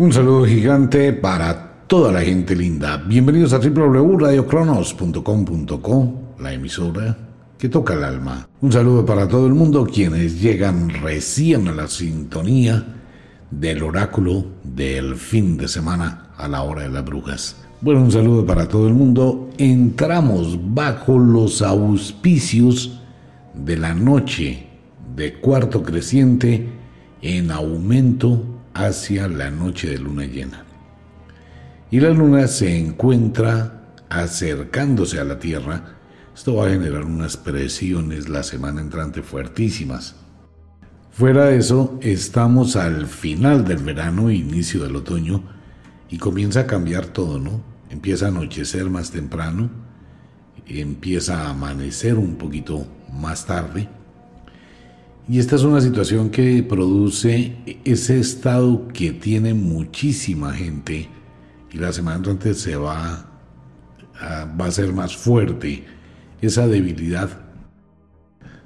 Un saludo gigante para toda la gente linda. Bienvenidos a www.radiocronos.com.co, la emisora que toca el alma. Un saludo para todo el mundo quienes llegan recién a la sintonía del oráculo del fin de semana a la hora de las brujas. Bueno, un saludo para todo el mundo. Entramos bajo los auspicios de la noche de cuarto creciente en aumento hacia la noche de luna llena. Y la luna se encuentra acercándose a la Tierra. Esto va a generar unas presiones la semana entrante fuertísimas. Fuera de eso, estamos al final del verano, inicio del otoño, y comienza a cambiar todo, ¿no? Empieza a anochecer más temprano, empieza a amanecer un poquito más tarde y esta es una situación que produce ese estado que tiene muchísima gente y la semana entrante se va a, va a ser más fuerte esa debilidad.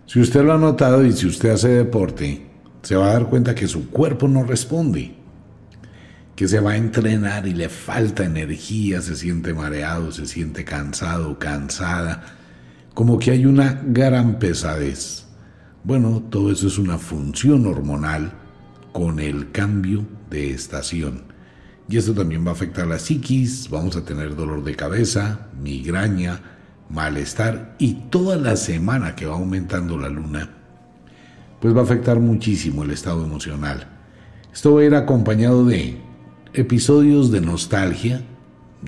Si usted lo ha notado y si usted hace deporte, se va a dar cuenta que su cuerpo no responde, que se va a entrenar y le falta energía, se siente mareado, se siente cansado, cansada, como que hay una gran pesadez. Bueno, todo eso es una función hormonal con el cambio de estación. Y esto también va a afectar la psiquis, vamos a tener dolor de cabeza, migraña, malestar y toda la semana que va aumentando la luna, pues va a afectar muchísimo el estado emocional. Esto va a ir acompañado de episodios de nostalgia,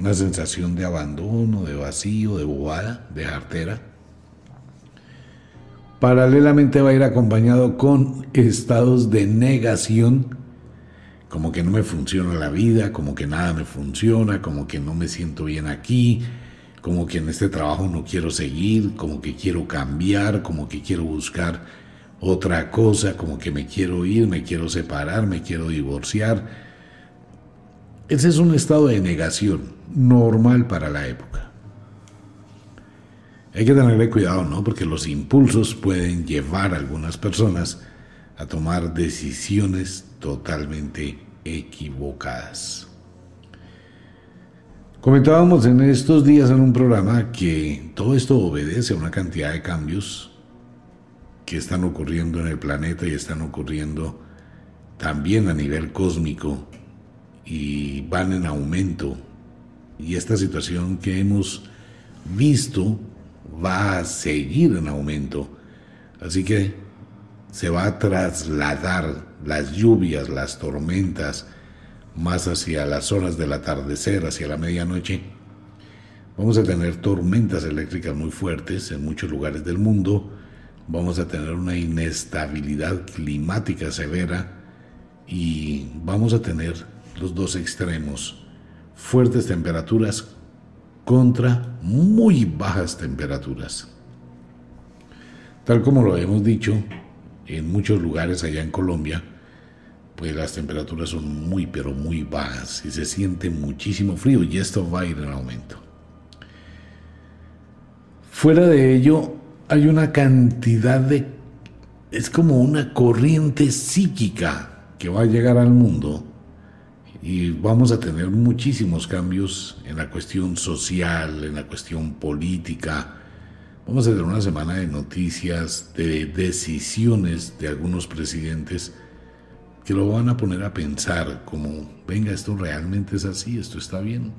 una sensación de abandono, de vacío, de bobada, de artera Paralelamente va a ir acompañado con estados de negación, como que no me funciona la vida, como que nada me funciona, como que no me siento bien aquí, como que en este trabajo no quiero seguir, como que quiero cambiar, como que quiero buscar otra cosa, como que me quiero ir, me quiero separar, me quiero divorciar. Ese es un estado de negación normal para la época. Hay que tenerle cuidado, ¿no? Porque los impulsos pueden llevar a algunas personas a tomar decisiones totalmente equivocadas. Comentábamos en estos días en un programa que todo esto obedece a una cantidad de cambios que están ocurriendo en el planeta y están ocurriendo también a nivel cósmico y van en aumento. Y esta situación que hemos visto va a seguir en aumento. Así que se va a trasladar las lluvias, las tormentas, más hacia las horas del atardecer, hacia la medianoche. Vamos a tener tormentas eléctricas muy fuertes en muchos lugares del mundo. Vamos a tener una inestabilidad climática severa y vamos a tener los dos extremos. Fuertes temperaturas contra muy bajas temperaturas. Tal como lo hemos dicho, en muchos lugares allá en Colombia, pues las temperaturas son muy, pero muy bajas y se siente muchísimo frío y esto va a ir en aumento. Fuera de ello, hay una cantidad de... es como una corriente psíquica que va a llegar al mundo y vamos a tener muchísimos cambios en la cuestión social, en la cuestión política. Vamos a tener una semana de noticias, de decisiones de algunos presidentes que lo van a poner a pensar como, venga, esto realmente es así, esto está bien.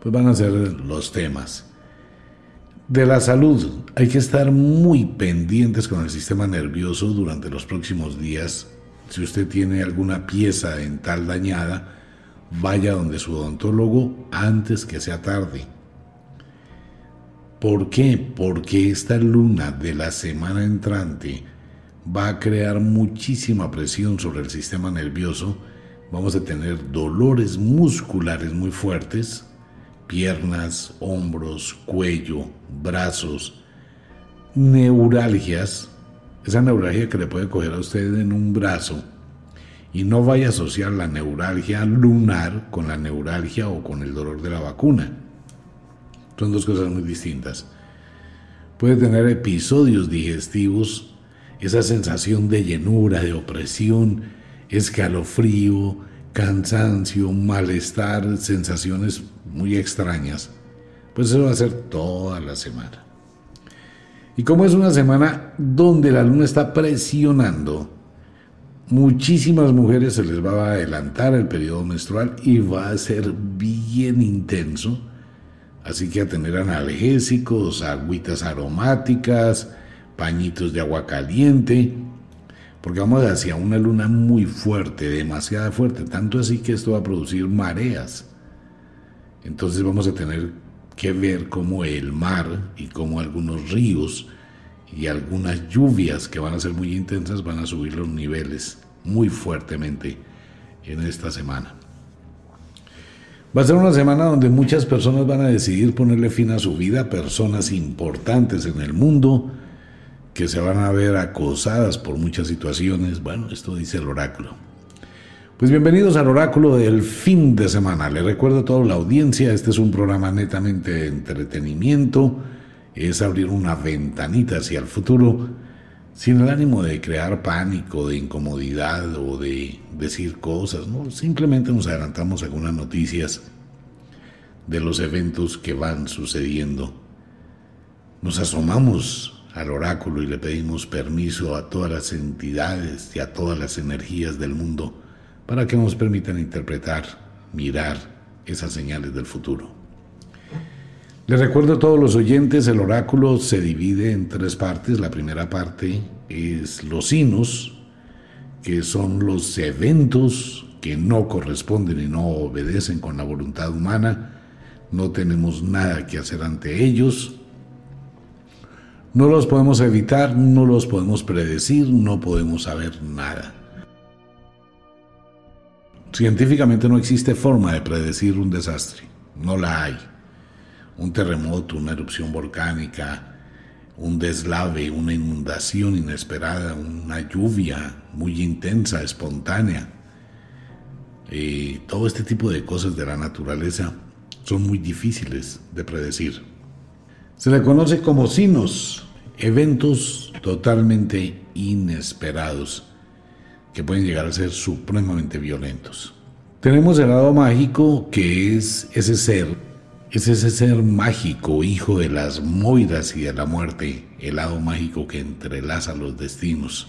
Pues van a ser los temas. De la salud, hay que estar muy pendientes con el sistema nervioso durante los próximos días si usted tiene alguna pieza dental dañada, vaya donde su odontólogo antes que sea tarde. ¿Por qué? Porque esta luna de la semana entrante va a crear muchísima presión sobre el sistema nervioso. Vamos a tener dolores musculares muy fuertes, piernas, hombros, cuello, brazos, neuralgias, esa neuralgia que le puede coger a usted en un brazo y no vaya a asociar la neuralgia lunar con la neuralgia o con el dolor de la vacuna. Son dos cosas muy distintas. Puede tener episodios digestivos, esa sensación de llenura, de opresión, escalofrío, cansancio, malestar, sensaciones muy extrañas. Pues eso va a ser toda la semana. Y como es una semana donde la luna está presionando, muchísimas mujeres se les va a adelantar el periodo menstrual y va a ser bien intenso. Así que a tener analgésicos, agüitas aromáticas, pañitos de agua caliente, porque vamos hacia una luna muy fuerte, demasiado fuerte, tanto así que esto va a producir mareas. Entonces vamos a tener que ver cómo el mar y cómo algunos ríos y algunas lluvias que van a ser muy intensas van a subir los niveles muy fuertemente en esta semana. Va a ser una semana donde muchas personas van a decidir ponerle fin a su vida, personas importantes en el mundo, que se van a ver acosadas por muchas situaciones. Bueno, esto dice el oráculo. Pues bienvenidos al oráculo del fin de semana. Le recuerdo a toda la audiencia, este es un programa netamente de entretenimiento, es abrir una ventanita hacia el futuro sin el ánimo de crear pánico, de incomodidad o de decir cosas, ¿no? Simplemente nos adelantamos algunas noticias de los eventos que van sucediendo. Nos asomamos al oráculo y le pedimos permiso a todas las entidades y a todas las energías del mundo para que nos permitan interpretar, mirar esas señales del futuro. Les recuerdo a todos los oyentes, el oráculo se divide en tres partes. La primera parte es los sinos, que son los eventos que no corresponden y no obedecen con la voluntad humana. No tenemos nada que hacer ante ellos. No los podemos evitar, no los podemos predecir, no podemos saber nada. Científicamente no existe forma de predecir un desastre, no la hay. Un terremoto, una erupción volcánica, un deslave, una inundación inesperada, una lluvia muy intensa, espontánea. Eh, todo este tipo de cosas de la naturaleza son muy difíciles de predecir. Se le conoce como sinos, eventos totalmente inesperados que pueden llegar a ser supremamente violentos. Tenemos el lado mágico que es ese ser, es ese ser mágico, hijo de las moiras y de la muerte, el lado mágico que entrelaza los destinos.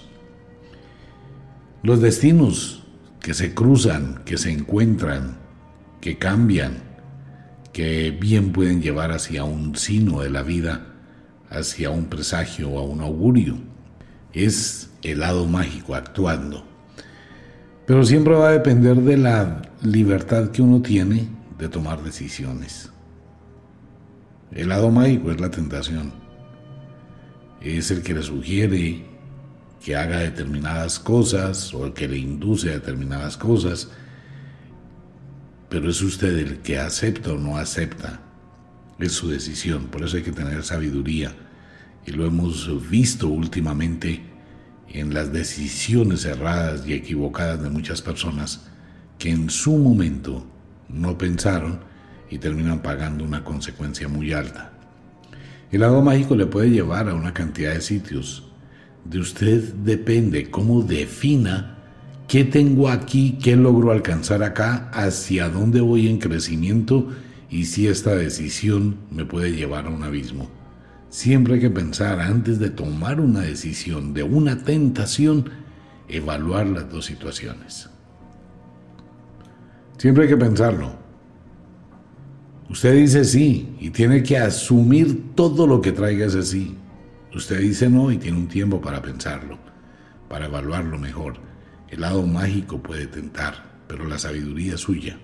Los destinos que se cruzan, que se encuentran, que cambian, que bien pueden llevar hacia un sino de la vida, hacia un presagio o a un augurio. Es el lado mágico actuando. Pero siempre va a depender de la libertad que uno tiene de tomar decisiones. El lado mágico es la tentación. Es el que le sugiere que haga determinadas cosas o el que le induce a determinadas cosas pero es usted el que acepta o no acepta. Es su decisión, por eso hay que tener sabiduría. Y lo hemos visto últimamente en las decisiones erradas y equivocadas de muchas personas que en su momento no pensaron y terminan pagando una consecuencia muy alta. El lado mágico le puede llevar a una cantidad de sitios. De usted depende cómo defina ¿Qué tengo aquí? ¿Qué logro alcanzar acá? ¿Hacia dónde voy en crecimiento? Y si esta decisión me puede llevar a un abismo. Siempre hay que pensar antes de tomar una decisión de una tentación, evaluar las dos situaciones. Siempre hay que pensarlo. Usted dice sí y tiene que asumir todo lo que traiga ese sí. Usted dice no y tiene un tiempo para pensarlo, para evaluarlo mejor. El lado mágico puede tentar, pero la sabiduría es suya.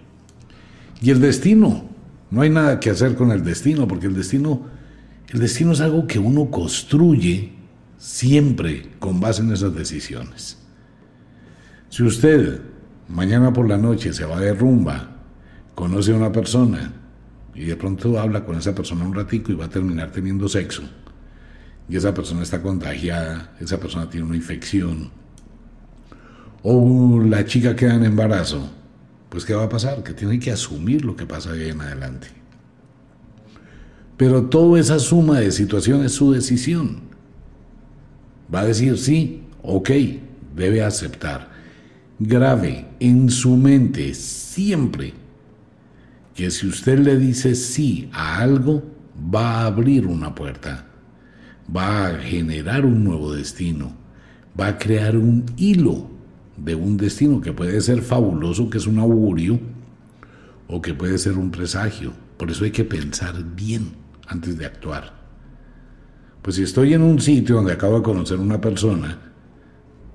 Y el destino, no hay nada que hacer con el destino, porque el destino, el destino es algo que uno construye siempre con base en esas decisiones. Si usted mañana por la noche se va de rumba, conoce a una persona y de pronto habla con esa persona un ratico y va a terminar teniendo sexo, y esa persona está contagiada, esa persona tiene una infección, o la chica queda en embarazo, pues ¿qué va a pasar? Que tiene que asumir lo que pasa de ahí en adelante. Pero toda esa suma de situaciones es su decisión. Va a decir sí, ok, debe aceptar. grave en su mente siempre que si usted le dice sí a algo, va a abrir una puerta, va a generar un nuevo destino, va a crear un hilo de un destino que puede ser fabuloso, que es un augurio, o que puede ser un presagio. Por eso hay que pensar bien antes de actuar. Pues si estoy en un sitio donde acabo de conocer una persona,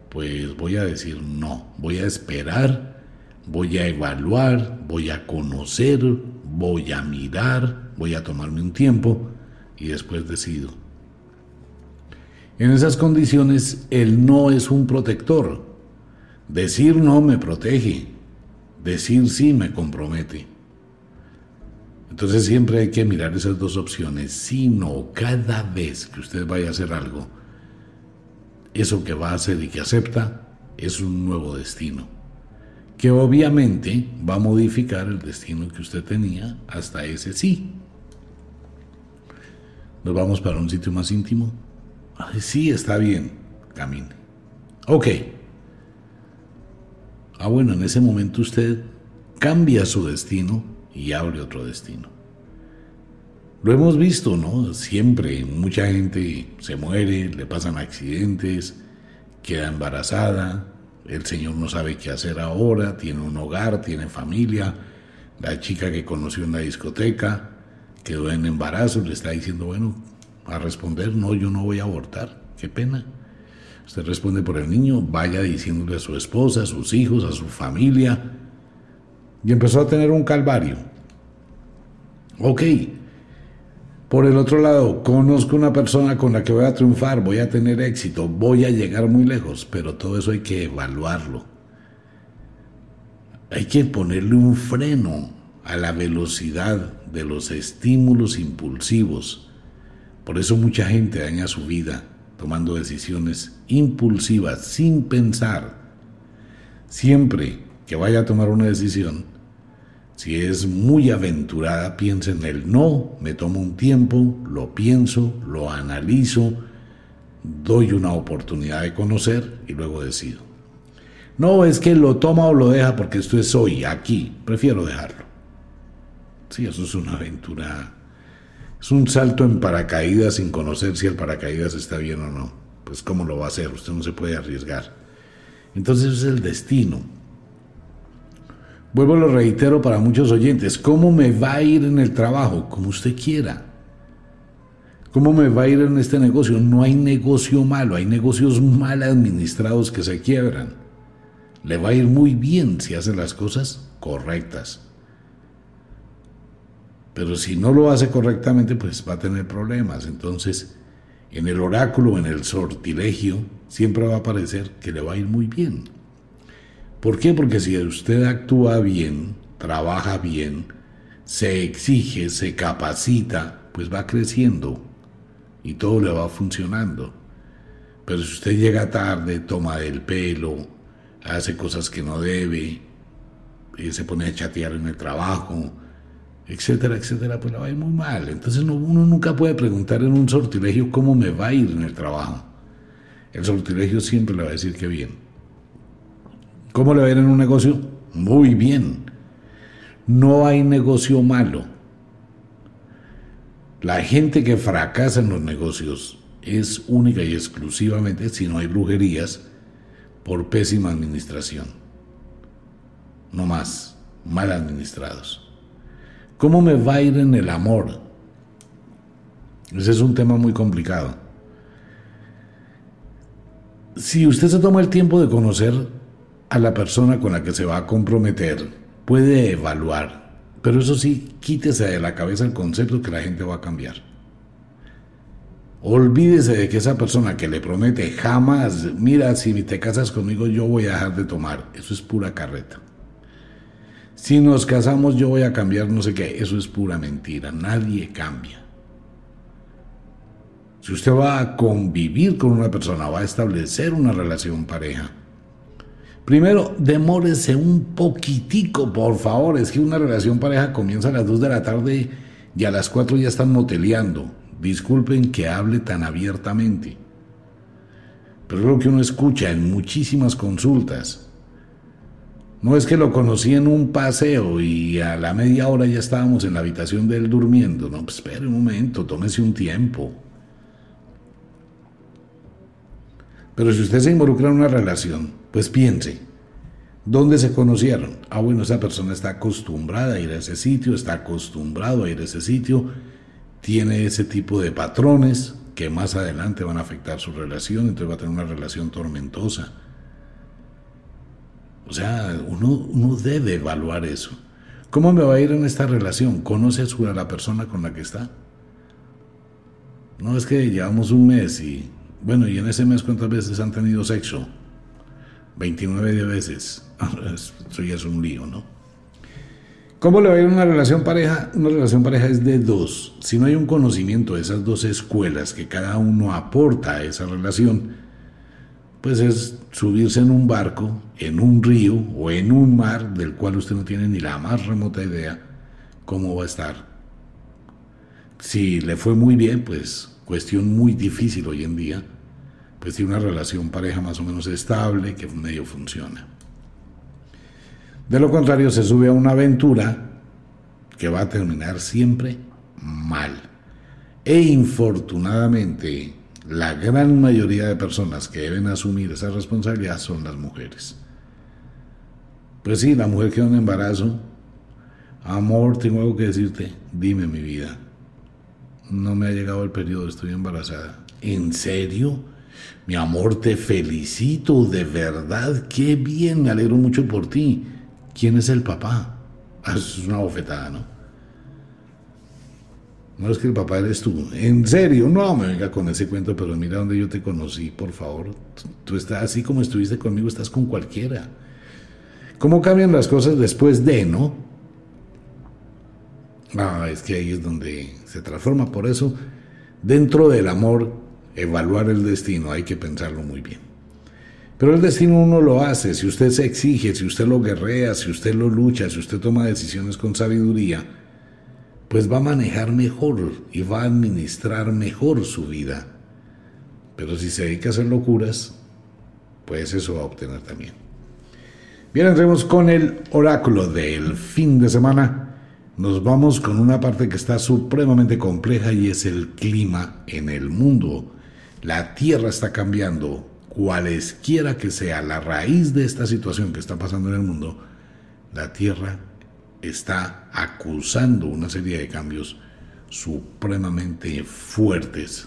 pues voy a decir no, voy a esperar, voy a evaluar, voy a conocer, voy a mirar, voy a tomarme un tiempo y después decido. En esas condiciones el no es un protector. Decir no me protege, decir sí me compromete. Entonces siempre hay que mirar esas dos opciones. Si no, cada vez que usted vaya a hacer algo, eso que va a hacer y que acepta es un nuevo destino, que obviamente va a modificar el destino que usted tenía hasta ese sí. Nos vamos para un sitio más íntimo. sí, está bien, camine. Ok. Ah, bueno, en ese momento usted cambia su destino y abre otro destino. Lo hemos visto, ¿no? Siempre mucha gente se muere, le pasan accidentes, queda embarazada, el Señor no sabe qué hacer ahora, tiene un hogar, tiene familia, la chica que conoció en la discoteca quedó en embarazo, le está diciendo, bueno, a responder, no, yo no voy a abortar, qué pena. Usted responde por el niño, vaya diciéndole a su esposa, a sus hijos, a su familia, y empezó a tener un calvario. Ok. Por el otro lado, conozco una persona con la que voy a triunfar, voy a tener éxito, voy a llegar muy lejos, pero todo eso hay que evaluarlo. Hay que ponerle un freno a la velocidad de los estímulos impulsivos. Por eso mucha gente daña su vida tomando decisiones impulsivas sin pensar. Siempre que vaya a tomar una decisión, si es muy aventurada, piensa en el no, me tomo un tiempo, lo pienso, lo analizo, doy una oportunidad de conocer y luego decido. No es que lo toma o lo deja porque esto es hoy, aquí, prefiero dejarlo. Sí, eso es una aventura. Es un salto en paracaídas sin conocer si el paracaídas está bien o no. Pues cómo lo va a hacer, usted no se puede arriesgar. Entonces es el destino. Vuelvo lo reitero para muchos oyentes, ¿cómo me va a ir en el trabajo? Como usted quiera. ¿Cómo me va a ir en este negocio? No hay negocio malo, hay negocios mal administrados que se quiebran. Le va a ir muy bien si hace las cosas correctas. Pero si no lo hace correctamente, pues va a tener problemas. Entonces, en el oráculo, en el sortilegio, siempre va a parecer que le va a ir muy bien. ¿Por qué? Porque si usted actúa bien, trabaja bien, se exige, se capacita, pues va creciendo y todo le va funcionando. Pero si usted llega tarde, toma del pelo, hace cosas que no debe, y se pone a chatear en el trabajo, etcétera, etcétera, pues le va a ir muy mal. Entonces uno nunca puede preguntar en un sortilegio cómo me va a ir en el trabajo. El sortilegio siempre le va a decir que bien. ¿Cómo le va a ir en un negocio? Muy bien. No hay negocio malo. La gente que fracasa en los negocios es única y exclusivamente, si no hay brujerías, por pésima administración. No más, mal administrados. ¿Cómo me va a ir en el amor? Ese es un tema muy complicado. Si usted se toma el tiempo de conocer a la persona con la que se va a comprometer, puede evaluar, pero eso sí, quítese de la cabeza el concepto que la gente va a cambiar. Olvídese de que esa persona que le promete jamás, mira, si te casas conmigo yo voy a dejar de tomar, eso es pura carreta. Si nos casamos yo voy a cambiar no sé qué, eso es pura mentira, nadie cambia. Si usted va a convivir con una persona, va a establecer una relación pareja, Primero, demórese un poquitico, por favor. Es que una relación pareja comienza a las 2 de la tarde y a las 4 ya están moteleando. Disculpen que hable tan abiertamente. Pero lo que uno escucha en muchísimas consultas. No es que lo conocí en un paseo y a la media hora ya estábamos en la habitación de él durmiendo. No, pues espere un momento, tómese un tiempo. Pero si usted se involucra en una relación, pues piense, ¿dónde se conocieron? Ah, bueno, esa persona está acostumbrada a ir a ese sitio, está acostumbrado a ir a ese sitio, tiene ese tipo de patrones que más adelante van a afectar su relación, entonces va a tener una relación tormentosa. O sea, uno, debe evaluar eso. ¿Cómo me va a ir en esta relación? ¿Conoce a la persona con la que está? No es que llevamos un mes y bueno, y en ese mes cuántas veces han tenido sexo? 29 veces. Eso ya es un lío, ¿no? ¿Cómo le va a ir una relación pareja? Una relación pareja es de dos. Si no hay un conocimiento de esas dos escuelas que cada uno aporta a esa relación, pues es subirse en un barco, en un río o en un mar del cual usted no tiene ni la más remota idea cómo va a estar. Si le fue muy bien, pues cuestión muy difícil hoy en día, pues tiene una relación pareja más o menos estable que medio funciona. De lo contrario, se sube a una aventura que va a terminar siempre mal. E infortunadamente, la gran mayoría de personas que deben asumir esa responsabilidad son las mujeres. Pues sí, la mujer queda en embarazo. Amor, tengo algo que decirte. Dime mi vida. No me ha llegado el periodo, estoy embarazada. ¿En serio? Mi amor, te felicito, de verdad, qué bien, me alegro mucho por ti. ¿Quién es el papá? Ah, es una bofetada, ¿no? No es que el papá eres tú. En serio, no me venga con ese cuento, pero mira donde yo te conocí, por favor. Tú estás así como estuviste conmigo, estás con cualquiera. ¿Cómo cambian las cosas después de, no? Ah, es que ahí es donde se transforma. Por eso, dentro del amor evaluar el destino, hay que pensarlo muy bien. Pero el destino uno lo hace, si usted se exige, si usted lo guerrea, si usted lo lucha, si usted toma decisiones con sabiduría, pues va a manejar mejor y va a administrar mejor su vida. Pero si se dedica a hacer locuras, pues eso va a obtener también. Bien, entremos con el oráculo del fin de semana. Nos vamos con una parte que está supremamente compleja y es el clima en el mundo. La Tierra está cambiando, cualesquiera que sea la raíz de esta situación que está pasando en el mundo, la Tierra está acusando una serie de cambios supremamente fuertes.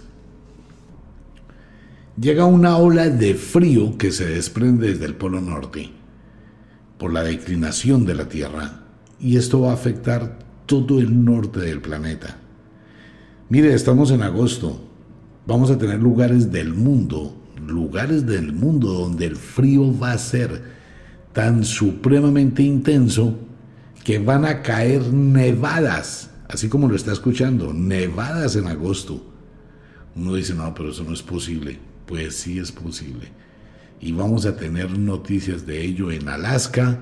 Llega una ola de frío que se desprende desde el Polo Norte por la declinación de la Tierra y esto va a afectar todo el norte del planeta. Mire, estamos en agosto, vamos a tener lugares del mundo, lugares del mundo donde el frío va a ser tan supremamente intenso que van a caer nevadas, así como lo está escuchando, nevadas en agosto. Uno dice, no, pero eso no es posible. Pues sí es posible. Y vamos a tener noticias de ello en Alaska,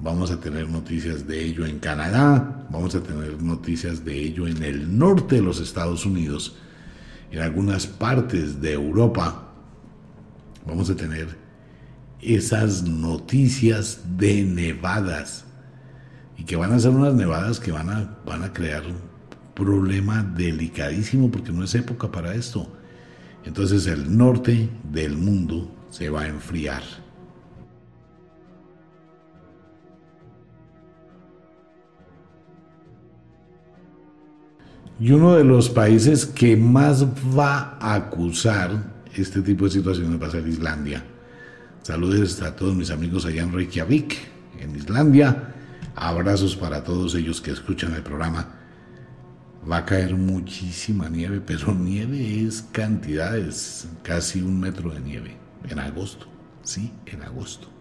vamos a tener noticias de ello en Canadá, vamos a tener noticias de ello en el norte de los Estados Unidos en algunas partes de Europa vamos a tener esas noticias de nevadas y que van a ser unas nevadas que van a, van a crear un problema delicadísimo porque no es época para esto. Entonces el norte del mundo se va a enfriar. Y uno de los países que más va a acusar este tipo de situaciones va a ser Islandia. Saludos a todos mis amigos allá en Reykjavik, en Islandia. Abrazos para todos ellos que escuchan el programa. Va a caer muchísima nieve, pero nieve es cantidades, casi un metro de nieve en agosto. Sí, en agosto.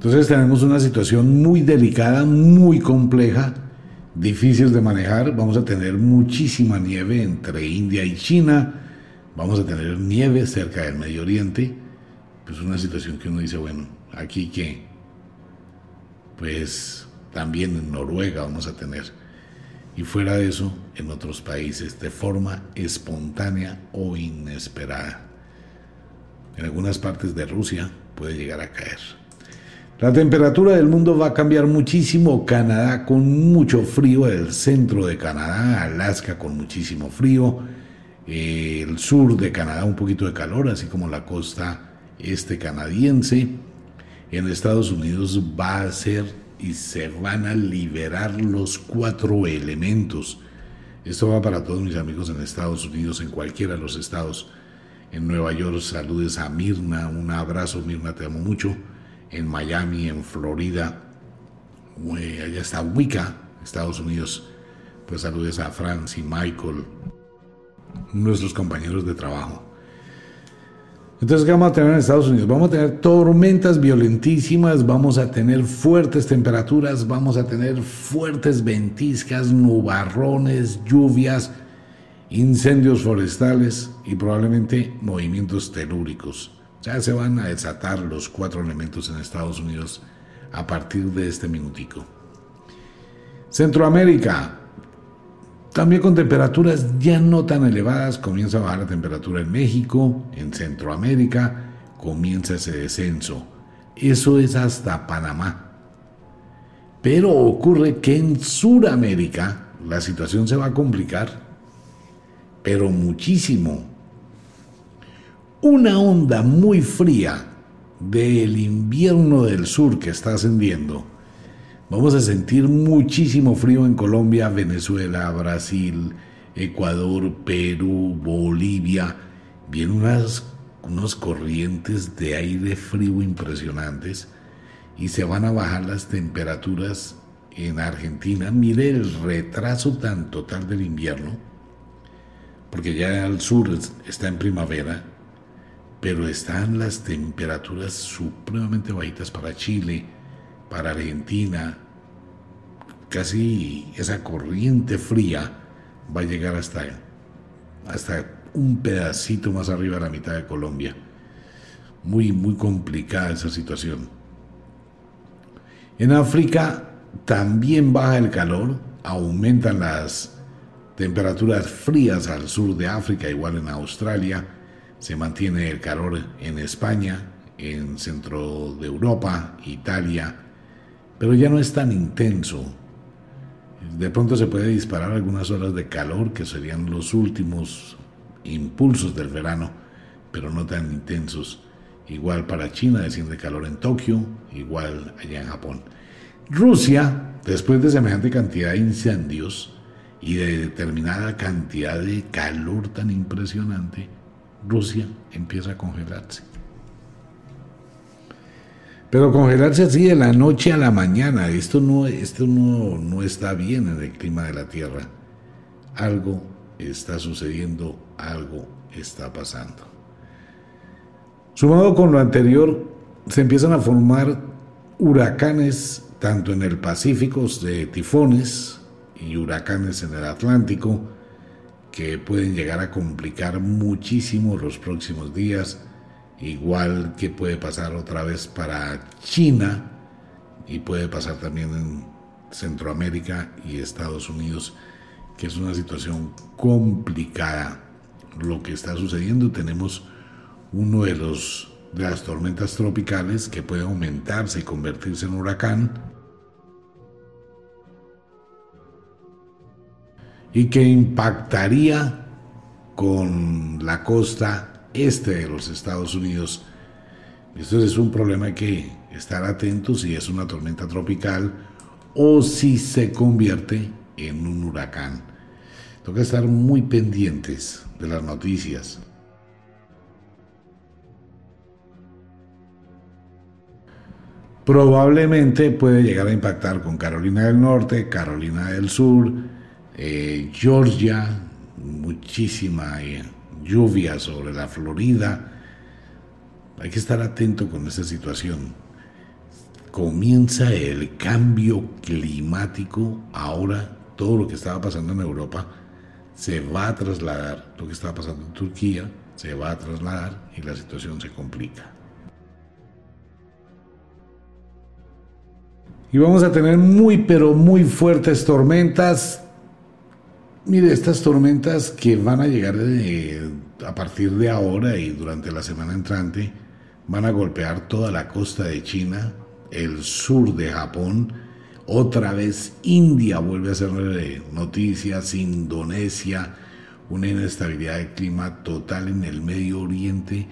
Entonces tenemos una situación muy delicada, muy compleja, difícil de manejar. Vamos a tener muchísima nieve entre India y China. Vamos a tener nieve cerca del Medio Oriente. Pues una situación que uno dice, bueno, aquí que, pues también en Noruega vamos a tener. Y fuera de eso, en otros países, de forma espontánea o inesperada. En algunas partes de Rusia puede llegar a caer. La temperatura del mundo va a cambiar muchísimo. Canadá con mucho frío, el centro de Canadá, Alaska con muchísimo frío, el sur de Canadá un poquito de calor, así como la costa este canadiense. En Estados Unidos va a ser y se van a liberar los cuatro elementos. Esto va para todos mis amigos en Estados Unidos, en cualquiera de los estados. En Nueva York, saludes a Mirna, un abrazo, Mirna, te amo mucho. En Miami, en Florida, allá está Wicca, Estados Unidos. Pues saludes a Franz y Michael, nuestros compañeros de trabajo. Entonces, ¿qué vamos a tener en Estados Unidos? Vamos a tener tormentas violentísimas, vamos a tener fuertes temperaturas, vamos a tener fuertes ventiscas, nubarrones, lluvias, incendios forestales y probablemente movimientos telúricos. Ya se van a desatar los cuatro elementos en Estados Unidos a partir de este minutico. Centroamérica, también con temperaturas ya no tan elevadas, comienza a bajar la temperatura en México, en Centroamérica, comienza ese descenso. Eso es hasta Panamá. Pero ocurre que en Sudamérica la situación se va a complicar, pero muchísimo. Una onda muy fría del invierno del sur que está ascendiendo Vamos a sentir muchísimo frío en Colombia, Venezuela, Brasil, Ecuador, Perú, Bolivia. Vienen unas, corrientes de aire frío impresionantes y se van a bajar las temperaturas en Argentina. Mire el retraso tan total del invierno, porque ya al sur está en primavera, pero están las temperaturas supremamente bajitas para Chile, para Argentina, casi esa corriente fría va a llegar hasta, hasta un pedacito más arriba de la mitad de Colombia. Muy, muy complicada esa situación. En África también baja el calor, aumentan las temperaturas frías al sur de África, igual en Australia, se mantiene el calor en España, en centro de Europa, Italia, pero ya no es tan intenso. De pronto se puede disparar algunas horas de calor que serían los últimos impulsos del verano, pero no tan intensos. Igual para China desciende calor en Tokio, igual allá en Japón. Rusia, después de semejante cantidad de incendios y de determinada cantidad de calor tan impresionante, Rusia empieza a congelarse. Pero congelarse así de la noche a la mañana, esto no, esto no, no está bien en el clima de la Tierra. Algo está sucediendo, algo está pasando. Sumado con lo anterior, se empiezan a formar huracanes tanto en el Pacífico de tifones y huracanes en el Atlántico que pueden llegar a complicar muchísimo los próximos días igual que puede pasar otra vez para China y puede pasar también en Centroamérica y Estados Unidos, que es una situación complicada lo que está sucediendo. Tenemos uno de los de las tormentas tropicales que puede aumentarse y convertirse en huracán y que impactaría con la costa este de los Estados Unidos. Esto es un problema que estar atentos si es una tormenta tropical o si se convierte en un huracán. Toca estar muy pendientes de las noticias. Probablemente puede llegar a impactar con Carolina del Norte, Carolina del Sur, eh, Georgia, muchísima eh, lluvia sobre la Florida. Hay que estar atento con esta situación. Comienza el cambio climático. Ahora todo lo que estaba pasando en Europa se va a trasladar. Lo que estaba pasando en Turquía se va a trasladar y la situación se complica. Y vamos a tener muy pero muy fuertes tormentas Mire, estas tormentas que van a llegar a partir de ahora y durante la semana entrante van a golpear toda la costa de China, el sur de Japón, otra vez India vuelve a hacer noticias, Indonesia, una inestabilidad de clima total en el Medio Oriente.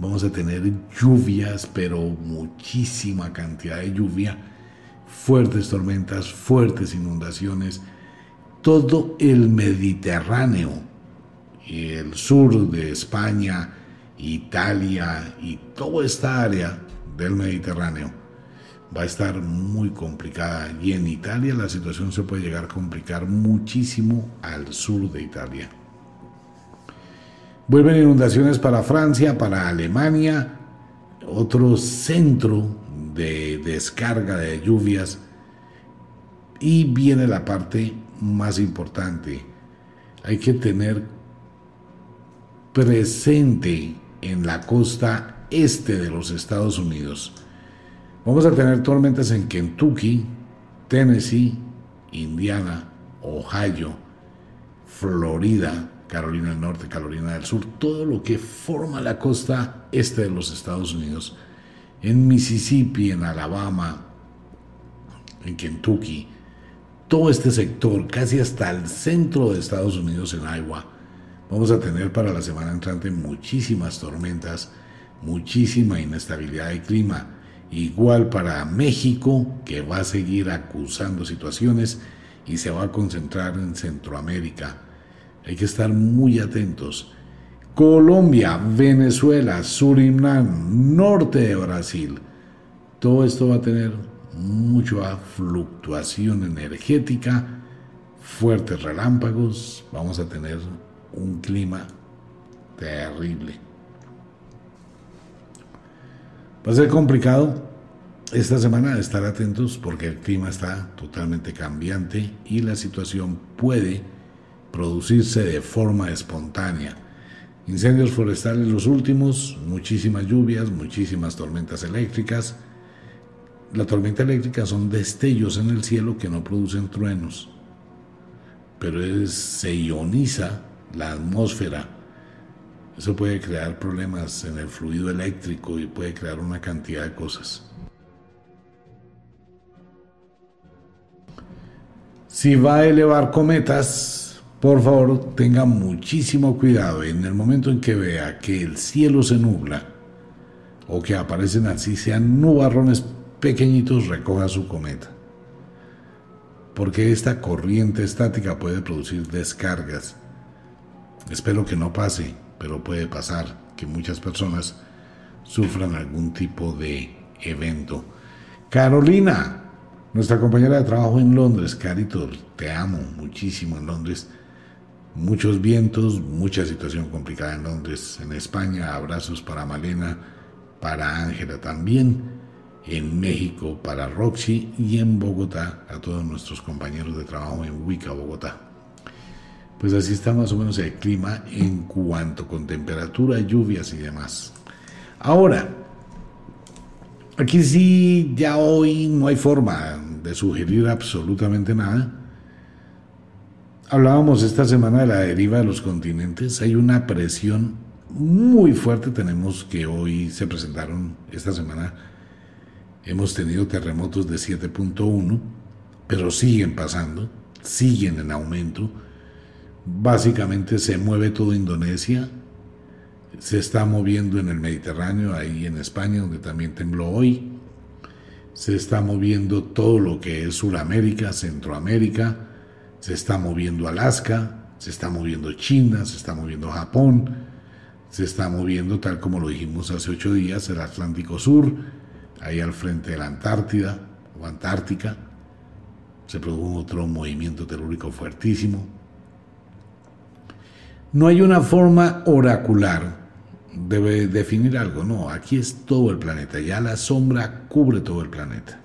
Vamos a tener lluvias, pero muchísima cantidad de lluvia, fuertes tormentas, fuertes inundaciones. Todo el Mediterráneo y el sur de España, Italia y toda esta área del Mediterráneo va a estar muy complicada. Y en Italia la situación se puede llegar a complicar muchísimo al sur de Italia. Vuelven inundaciones para Francia, para Alemania, otro centro de descarga de lluvias. Y viene la parte más importante. Hay que tener presente en la costa este de los Estados Unidos. Vamos a tener tormentas en Kentucky, Tennessee, Indiana, Ohio, Florida, Carolina del Norte, Carolina del Sur, todo lo que forma la costa este de los Estados Unidos, en Mississippi, en Alabama, en Kentucky, todo este sector, casi hasta el centro de Estados Unidos, en Iowa, vamos a tener para la semana entrante muchísimas tormentas, muchísima inestabilidad de clima. Igual para México, que va a seguir acusando situaciones y se va a concentrar en Centroamérica hay que estar muy atentos. Colombia, Venezuela, Surinam, norte de Brasil. Todo esto va a tener mucha fluctuación energética, fuertes relámpagos, vamos a tener un clima terrible. Va a ser complicado esta semana estar atentos porque el clima está totalmente cambiante y la situación puede producirse de forma espontánea. Incendios forestales los últimos, muchísimas lluvias, muchísimas tormentas eléctricas. La tormenta eléctrica son destellos en el cielo que no producen truenos, pero se ioniza la atmósfera. Eso puede crear problemas en el fluido eléctrico y puede crear una cantidad de cosas. Si va a elevar cometas, por favor tenga muchísimo cuidado en el momento en que vea que el cielo se nubla o que aparecen así sean nubarrones pequeñitos, recoja su cometa. Porque esta corriente estática puede producir descargas. Espero que no pase, pero puede pasar que muchas personas sufran algún tipo de evento. Carolina, nuestra compañera de trabajo en Londres, Carito, te amo muchísimo en Londres muchos vientos, mucha situación complicada en Londres, en España, abrazos para Malena, para Ángela también, en México para Roxy y en Bogotá a todos nuestros compañeros de trabajo en Wicca, Bogotá. Pues así está más o menos el clima en cuanto con temperatura, lluvias y demás. Ahora, aquí sí ya hoy no hay forma de sugerir absolutamente nada Hablábamos esta semana de la deriva de los continentes. Hay una presión muy fuerte. Tenemos que hoy se presentaron, esta semana hemos tenido terremotos de 7.1, pero siguen pasando, siguen en aumento. Básicamente se mueve todo Indonesia, se está moviendo en el Mediterráneo, ahí en España, donde también tembló hoy. Se está moviendo todo lo que es Sudamérica, Centroamérica, se está moviendo Alaska, se está moviendo China, se está moviendo Japón, se está moviendo, tal como lo dijimos hace ocho días, el Atlántico Sur, ahí al frente de la Antártida o Antártica. Se produjo otro movimiento telúrico fuertísimo. No hay una forma oracular de definir algo, no, aquí es todo el planeta, ya la sombra cubre todo el planeta.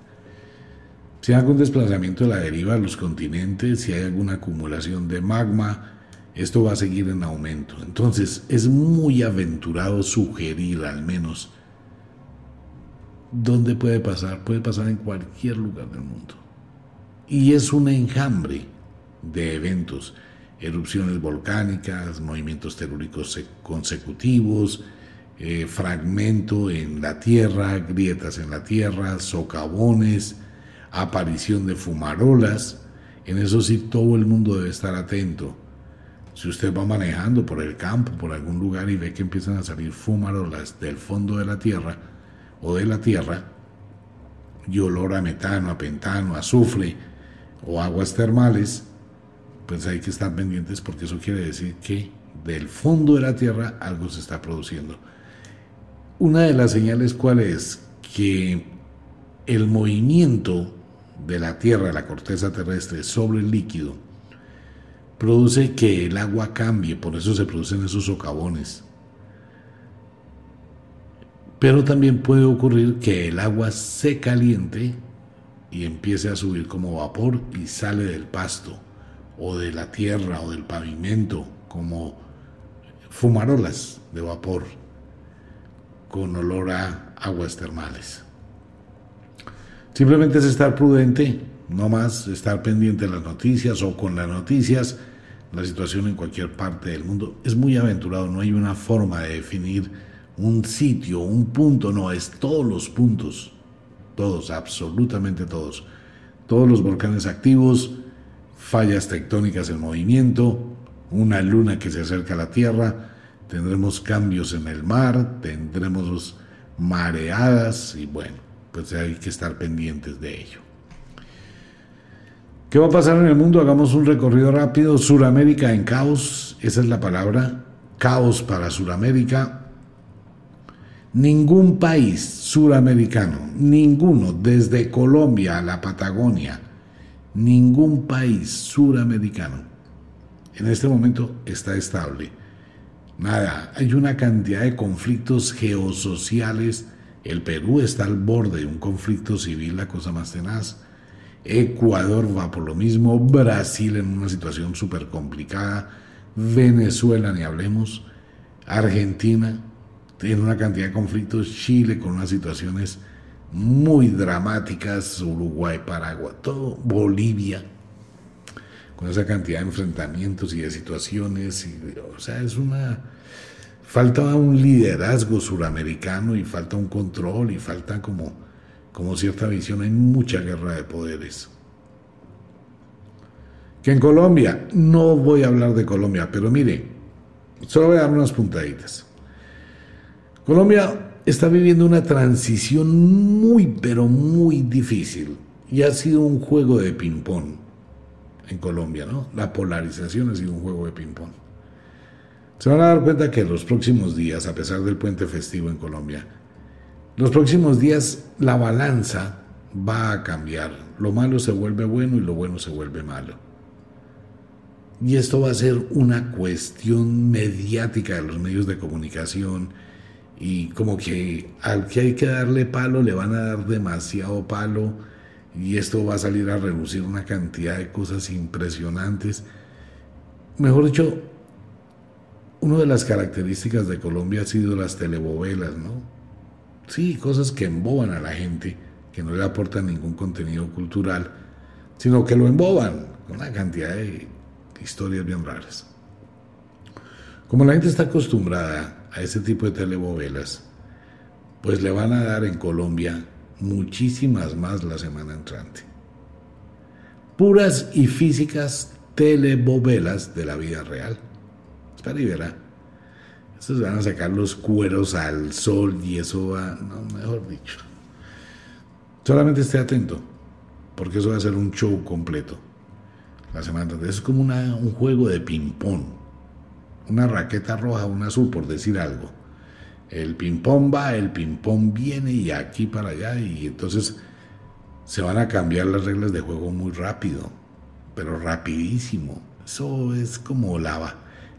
Si hay algún desplazamiento de la deriva de los continentes, si hay alguna acumulación de magma, esto va a seguir en aumento. Entonces es muy aventurado sugerir al menos dónde puede pasar. Puede pasar en cualquier lugar del mundo. Y es un enjambre de eventos. erupciones volcánicas, movimientos telúricos consecutivos, eh, fragmento en la tierra, grietas en la tierra, socavones, aparición de fumarolas. En eso sí todo el mundo debe estar atento. Si usted va manejando por el campo, por algún lugar y ve que empiezan a salir fumarolas del fondo de la tierra o de la tierra, y olor a metano, a pentano, a azufre o aguas termales, pues hay que estar pendientes porque eso quiere decir que del fondo de la tierra algo se está produciendo. Una de las señales cuál es que el movimiento de la tierra, la corteza terrestre sobre el líquido, produce que el agua cambie, por eso se producen esos socavones. Pero también puede ocurrir que el agua se caliente y empiece a subir como vapor y sale del pasto o de la tierra o del pavimento como fumarolas de vapor con olor a aguas termales. Simplemente es estar prudente, no más estar pendiente de las noticias o con las noticias, la situación en cualquier parte del mundo. Es muy aventurado, no hay una forma de definir un sitio, un punto, no, es todos los puntos, todos, absolutamente todos. Todos los volcanes activos, fallas tectónicas en movimiento, una luna que se acerca a la Tierra, tendremos cambios en el mar, tendremos mareadas y bueno, pues hay que estar pendientes de ello. ¿Qué va a pasar en el mundo? Hagamos un recorrido rápido. Suramérica en caos, esa es la palabra, caos para Suramérica. Ningún país suramericano, ninguno, desde Colombia a la Patagonia, ningún país suramericano en este momento está estable. Nada, hay una cantidad de conflictos geosociales. El Perú está al borde de un conflicto civil, la cosa más tenaz. Ecuador va por lo mismo, Brasil en una situación súper complicada, Venezuela ni hablemos, Argentina, tiene una cantidad de conflictos, Chile con unas situaciones muy dramáticas, Uruguay, Paraguay, todo, Bolivia, con esa cantidad de enfrentamientos y de situaciones, o sea, es una... Falta un liderazgo suramericano y falta un control y falta como, como cierta visión, hay mucha guerra de poderes. Que en Colombia, no voy a hablar de Colombia, pero mire, solo voy a dar unas puntaditas. Colombia está viviendo una transición muy, pero muy difícil y ha sido un juego de ping-pong en Colombia, ¿no? La polarización ha sido un juego de ping-pong. Se van a dar cuenta que los próximos días, a pesar del puente festivo en Colombia, los próximos días la balanza va a cambiar. Lo malo se vuelve bueno y lo bueno se vuelve malo. Y esto va a ser una cuestión mediática de los medios de comunicación, y como que al que hay que darle palo le van a dar demasiado palo y esto va a salir a reducir una cantidad de cosas impresionantes. Mejor dicho, una de las características de Colombia ha sido las telebovelas, ¿no? Sí, cosas que emboban a la gente, que no le aportan ningún contenido cultural, sino que lo emboban con una cantidad de historias bien raras. Como la gente está acostumbrada a ese tipo de telebovelas, pues le van a dar en Colombia muchísimas más la semana entrante. Puras y físicas telebovelas de la vida real. Espera y verá. Estos van a sacar los cueros al sol y eso va, no, mejor dicho. Solamente esté atento, porque eso va a ser un show completo. La semana entrante. Es como un juego de ping-pong una raqueta roja, un azul, por decir algo. El ping-pong va, el ping-pong viene y aquí para allá, y entonces se van a cambiar las reglas de juego muy rápido, pero rapidísimo. Eso es como la,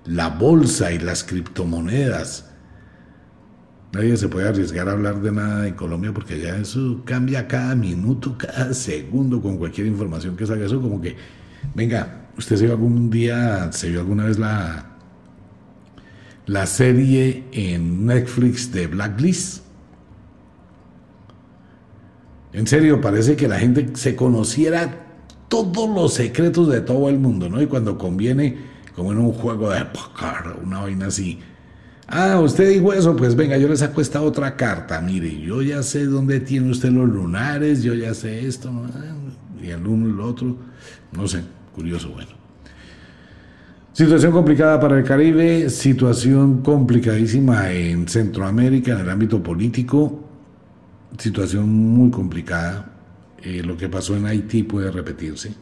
la bolsa y las criptomonedas. Nadie se puede arriesgar a hablar de nada en Colombia porque allá eso cambia cada minuto, cada segundo con cualquier información que salga. Eso como que, venga, usted se vio algún día, se vio alguna vez la, la serie en Netflix de Blacklist. En serio, parece que la gente se conociera todos los secretos de todo el mundo, ¿no? Y cuando conviene, como en un juego de póker, una vaina así. Ah, usted dijo eso, pues venga, yo le saco esta otra carta. Mire, yo ya sé dónde tiene usted los lunares, yo ya sé esto, y el uno y el otro, no sé, curioso, bueno. Situación complicada para el Caribe, situación complicadísima en Centroamérica en el ámbito político, situación muy complicada. Eh, lo que pasó en Haití puede repetirse.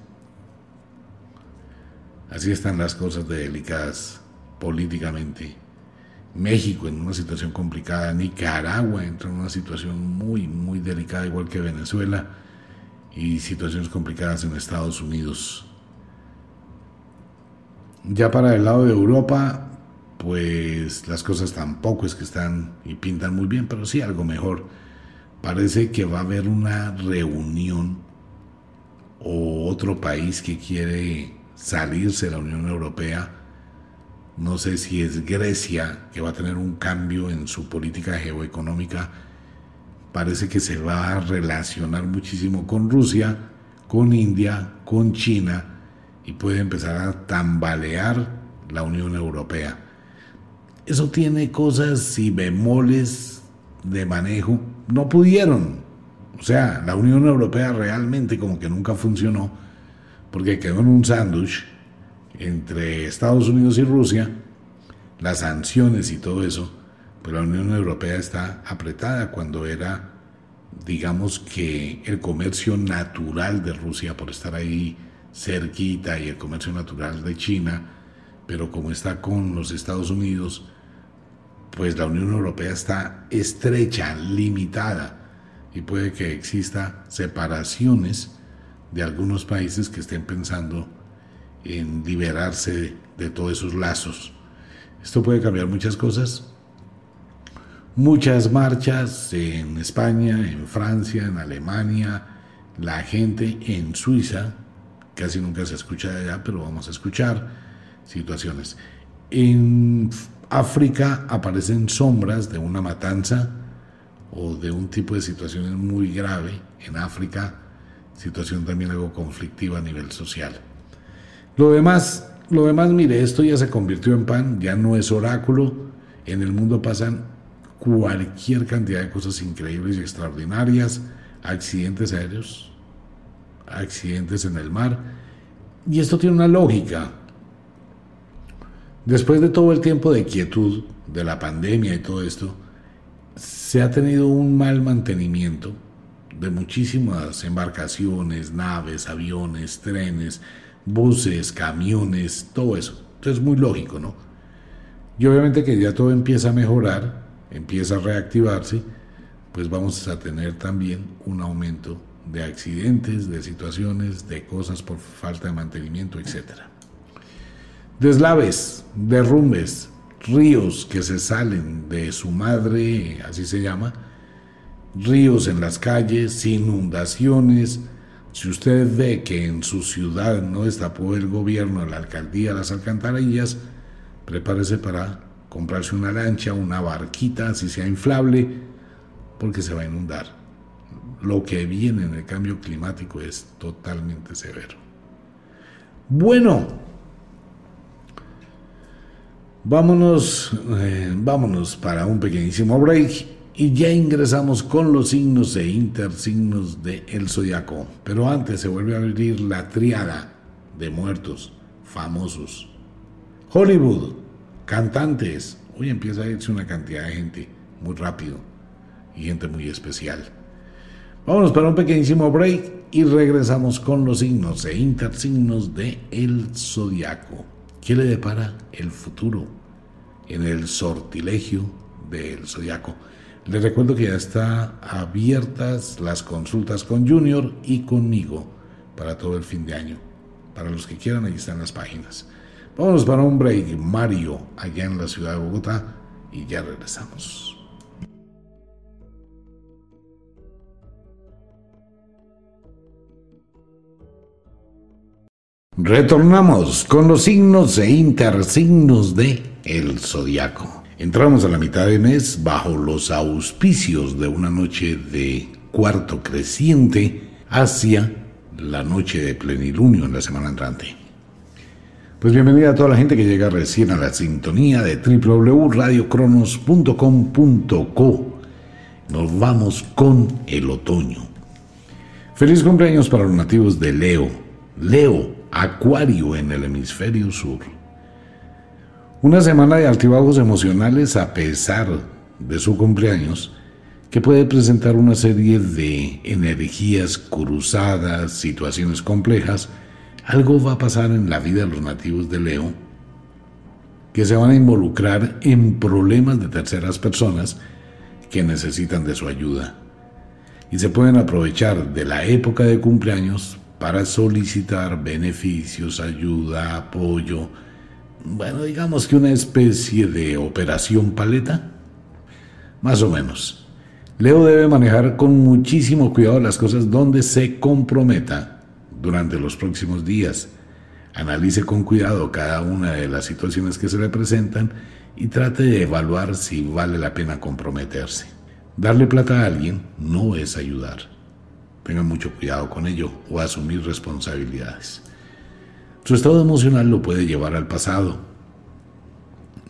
Así están las cosas de delicadas políticamente. México en una situación complicada, Nicaragua entra en una situación muy, muy delicada, igual que Venezuela, y situaciones complicadas en Estados Unidos. Ya para el lado de Europa, pues las cosas tampoco es que están y pintan muy bien, pero sí algo mejor. Parece que va a haber una reunión o otro país que quiere salirse de la Unión Europea. No sé si es Grecia, que va a tener un cambio en su política geoeconómica. Parece que se va a relacionar muchísimo con Rusia, con India, con China y puede empezar a tambalear la Unión Europea. Eso tiene cosas y bemoles de manejo. No pudieron. O sea, la Unión Europea realmente como que nunca funcionó porque quedó en un sándwich entre Estados Unidos y Rusia, las sanciones y todo eso, pero la Unión Europea está apretada cuando era, digamos que el comercio natural de Rusia por estar ahí cerquita y el comercio natural de China, pero como está con los Estados Unidos, pues la Unión Europea está estrecha, limitada, y puede que exista separaciones de algunos países que estén pensando en liberarse de, todos esos lazos. Esto puede cambiar muchas cosas. Muchas marchas en España, en Francia, en Alemania, la gente en Suiza, casi nunca se escucha de allá, pero vamos a escuchar situaciones. En África aparecen sombras de una matanza o de un tipo de situaciones muy grave en África situación también algo conflictiva a nivel social. Lo demás, lo demás, mire, esto ya se convirtió en pan, ya no es oráculo, en el mundo pasan cualquier cantidad de cosas increíbles y extraordinarias, accidentes aéreos, accidentes en el mar, y esto tiene una lógica. Después de todo el tiempo de quietud, de la pandemia y todo esto, se ha tenido un mal mantenimiento de muchísimas embarcaciones, naves, aviones, trenes, buses, camiones, todo eso. Entonces es muy lógico, ¿no? Y obviamente que ya todo empieza a mejorar, empieza a reactivarse, pues vamos a tener también un aumento de accidentes, de situaciones, de cosas por falta de mantenimiento, etc. Deslaves, derrumbes, ríos que se salen de su madre, así se llama, ríos en las calles, inundaciones. Si usted ve que en su ciudad no destapó el gobierno, la alcaldía, las alcantarillas, prepárese para comprarse una lancha, una barquita, si sea inflable, porque se va a inundar. Lo que viene en el cambio climático es totalmente severo. Bueno, vámonos, eh, vámonos para un pequeñísimo break y ya ingresamos con los signos e intersignos del el zodiaco. Pero antes se vuelve a abrir la triada de muertos famosos. Hollywood, cantantes. Hoy empieza a irse una cantidad de gente muy rápido y gente muy especial. Vámonos para un pequeñísimo break y regresamos con los signos e intersignos de el zodiaco. ¿Qué le depara el futuro en el sortilegio del zodiaco? Les recuerdo que ya están abiertas las consultas con Junior y conmigo para todo el fin de año. Para los que quieran, ahí están las páginas. Vámonos para un break, Mario, allá en la ciudad de Bogotá, y ya regresamos. Retornamos con los signos e intersignos de el zodiaco. Entramos a la mitad de mes bajo los auspicios de una noche de cuarto creciente hacia la noche de plenilunio en la semana entrante. Pues bienvenida a toda la gente que llega recién a la sintonía de www.radiocronos.com.co. Nos vamos con el otoño. Feliz cumpleaños para los nativos de Leo. Leo, Acuario en el hemisferio sur. Una semana de altibajos emocionales a pesar de su cumpleaños, que puede presentar una serie de energías cruzadas, situaciones complejas, algo va a pasar en la vida de los nativos de Leo que se van a involucrar en problemas de terceras personas que necesitan de su ayuda. Y se pueden aprovechar de la época de cumpleaños para solicitar beneficios, ayuda, apoyo, bueno, digamos que una especie de operación paleta, más o menos. Leo debe manejar con muchísimo cuidado las cosas donde se comprometa durante los próximos días. Analice con cuidado cada una de las situaciones que se le presentan y trate de evaluar si vale la pena comprometerse. Darle plata a alguien no es ayudar. Tenga mucho cuidado con ello o asumir responsabilidades. Su estado emocional lo puede llevar al pasado.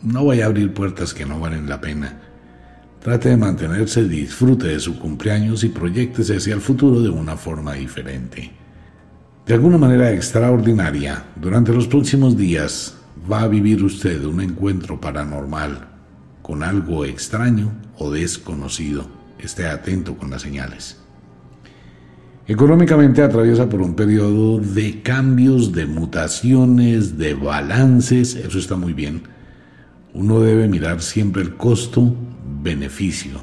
No vaya a abrir puertas que no valen la pena. Trate de mantenerse, disfrute de su cumpleaños y proyectese hacia el futuro de una forma diferente. De alguna manera extraordinaria, durante los próximos días va a vivir usted un encuentro paranormal con algo extraño o desconocido. Esté atento con las señales. Económicamente atraviesa por un periodo de cambios, de mutaciones, de balances, eso está muy bien. Uno debe mirar siempre el costo-beneficio.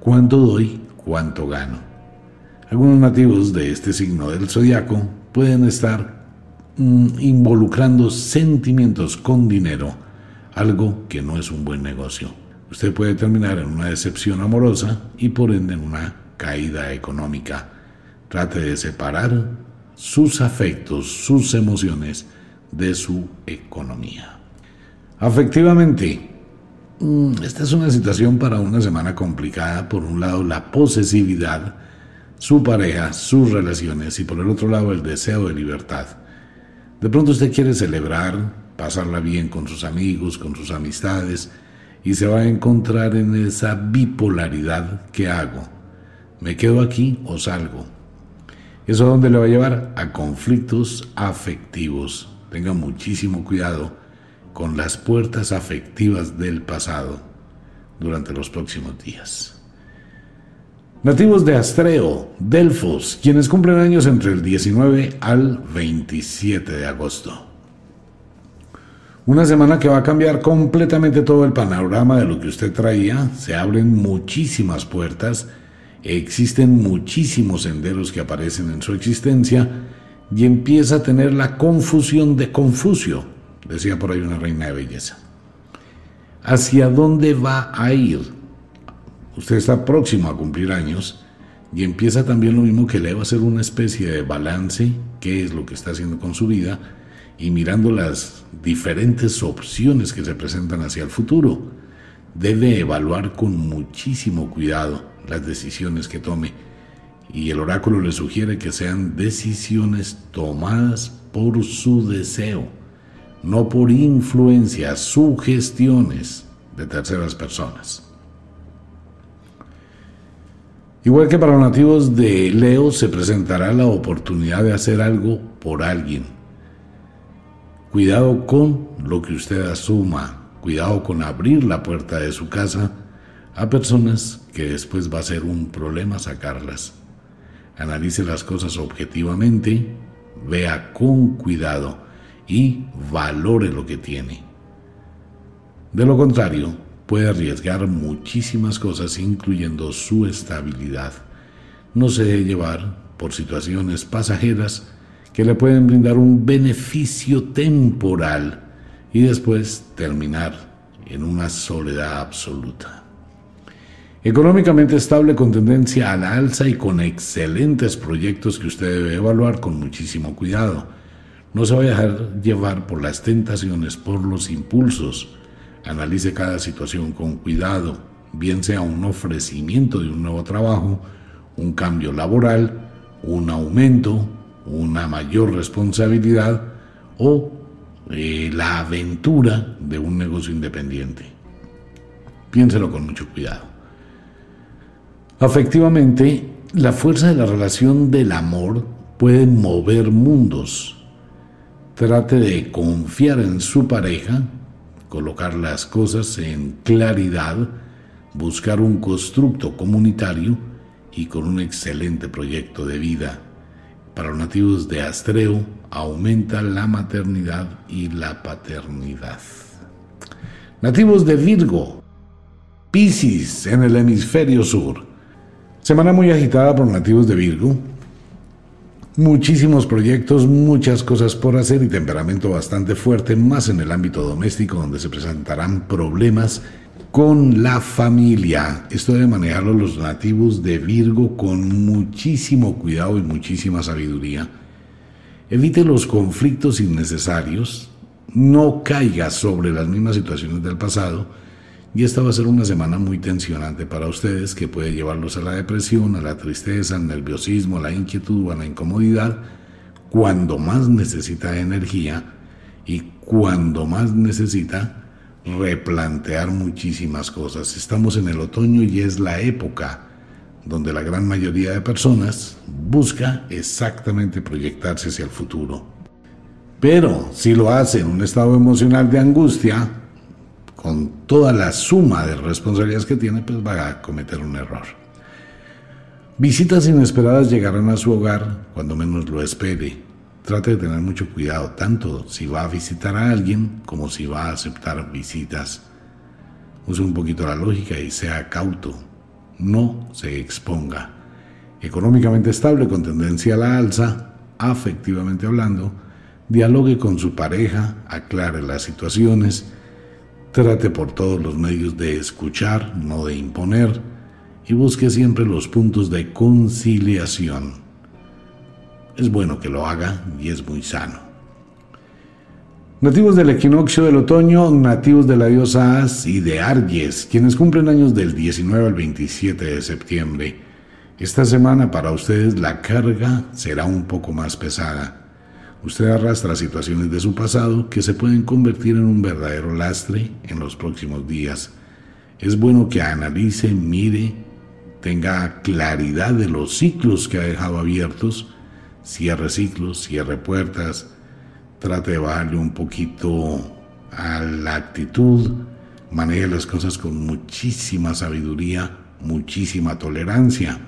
¿Cuánto doy? ¿Cuánto gano? Algunos nativos de este signo del zodiaco pueden estar mm, involucrando sentimientos con dinero, algo que no es un buen negocio. Usted puede terminar en una decepción amorosa y por ende en una caída económica. Trate de separar sus afectos, sus emociones de su economía. Afectivamente, mm, esta es una situación para una semana complicada. Por un lado, la posesividad su pareja, sus relaciones y por el otro lado el deseo de libertad. De pronto usted quiere celebrar, pasarla bien con sus amigos, con sus amistades y se va a encontrar en esa bipolaridad que hago. ¿Me quedo aquí o salgo? ¿Eso a dónde le va a llevar? A conflictos afectivos. Tenga muchísimo cuidado con las puertas afectivas del pasado durante los próximos días. Nativos de Astreo, Delfos, quienes cumplen años entre el 19 al 27 de agosto. Una semana que va a cambiar completamente todo el panorama de lo que usted traía. Se abren muchísimas puertas, existen muchísimos senderos que aparecen en su existencia y empieza a tener la confusión de Confucio, decía por ahí una reina de belleza. ¿Hacia dónde va a ir? usted está próximo a cumplir años y empieza también lo mismo que le va a hacer una especie de balance, qué es lo que está haciendo con su vida y mirando las diferentes opciones que se presentan hacia el futuro. Debe evaluar con muchísimo cuidado las decisiones que tome y el oráculo le sugiere que sean decisiones tomadas por su deseo, no por influencias, sugestiones de terceras personas. Igual que para los nativos de Leo se presentará la oportunidad de hacer algo por alguien. Cuidado con lo que usted asuma, cuidado con abrir la puerta de su casa a personas que después va a ser un problema sacarlas. Analice las cosas objetivamente, vea con cuidado y valore lo que tiene. De lo contrario, puede arriesgar muchísimas cosas, incluyendo su estabilidad. No se debe llevar por situaciones pasajeras que le pueden brindar un beneficio temporal y después terminar en una soledad absoluta. Económicamente estable con tendencia a la alza y con excelentes proyectos que usted debe evaluar con muchísimo cuidado. No se vaya a dejar llevar por las tentaciones, por los impulsos Analice cada situación con cuidado, bien sea un ofrecimiento de un nuevo trabajo, un cambio laboral, un aumento, una mayor responsabilidad o eh, la aventura de un negocio independiente. Piénselo con mucho cuidado. Afectivamente, la fuerza de la relación del amor puede mover mundos. Trate de confiar en su pareja, colocar las cosas en claridad, buscar un constructo comunitario y con un excelente proyecto de vida. Para los nativos de Astreo aumenta la maternidad y la paternidad. Nativos de Virgo, Piscis en el hemisferio sur. Semana muy agitada por nativos de Virgo. Muchísimos proyectos, muchas cosas por hacer y temperamento bastante fuerte, más en el ámbito doméstico donde se presentarán problemas con la familia. Esto debe manejarlo los nativos de Virgo con muchísimo cuidado y muchísima sabiduría. Evite los conflictos innecesarios, no caiga sobre las mismas situaciones del pasado y esta va a ser una semana muy tensionante para ustedes que puede llevarlos a la depresión, a la tristeza, al nerviosismo, a la inquietud o a la incomodidad cuando más necesita energía y cuando más necesita replantear muchísimas cosas. Estamos en el otoño y es la época donde la gran mayoría de personas busca exactamente proyectarse hacia el futuro. Pero si lo hace en un estado emocional de angustia, con toda la suma de responsabilidades que tiene, pues va a cometer un error. Visitas inesperadas llegarán a su hogar cuando menos lo espere. Trate de tener mucho cuidado, tanto si va a visitar a alguien como si va a aceptar visitas. Use un poquito la lógica y sea cauto. No se exponga. Económicamente estable con tendencia a la alza, afectivamente hablando, dialogue con su pareja, aclare las situaciones, trate por todos los medios de escuchar, no de imponer, y busque siempre los puntos de conciliación es bueno que lo haga y es muy sano. Nativos del equinoccio del otoño, nativos de la diosa As y de Arges, quienes cumplen años del 19 al 27 de septiembre. Esta semana para ustedes la carga será un poco más pesada. Usted arrastra situaciones de su pasado que se pueden convertir en un verdadero lastre en los próximos días. Es bueno que analice, mire, tenga claridad de los ciclos que ha dejado abiertos cierre ciclos, cierre puertas, trate de bajarle un poquito a la actitud, maneje las cosas con muchísima sabiduría, muchísima tolerancia.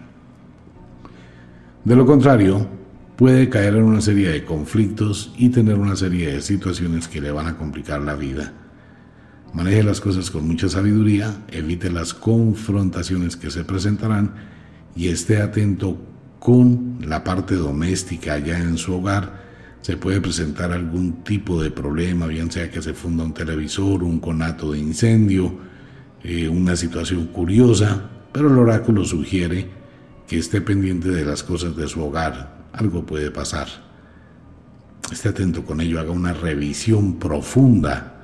De lo contrario, puede caer en una serie de conflictos y tener una serie de situaciones que le van a complicar la vida. Maneje las cosas con mucha sabiduría, evite las confrontaciones que se presentarán y esté atento con la parte doméstica ya en su hogar, se puede presentar algún tipo de problema, bien sea que se funda un televisor, un conato de incendio, eh, una situación curiosa, pero el oráculo sugiere que esté pendiente de las cosas de su hogar, algo puede pasar. Esté atento con ello, haga una revisión profunda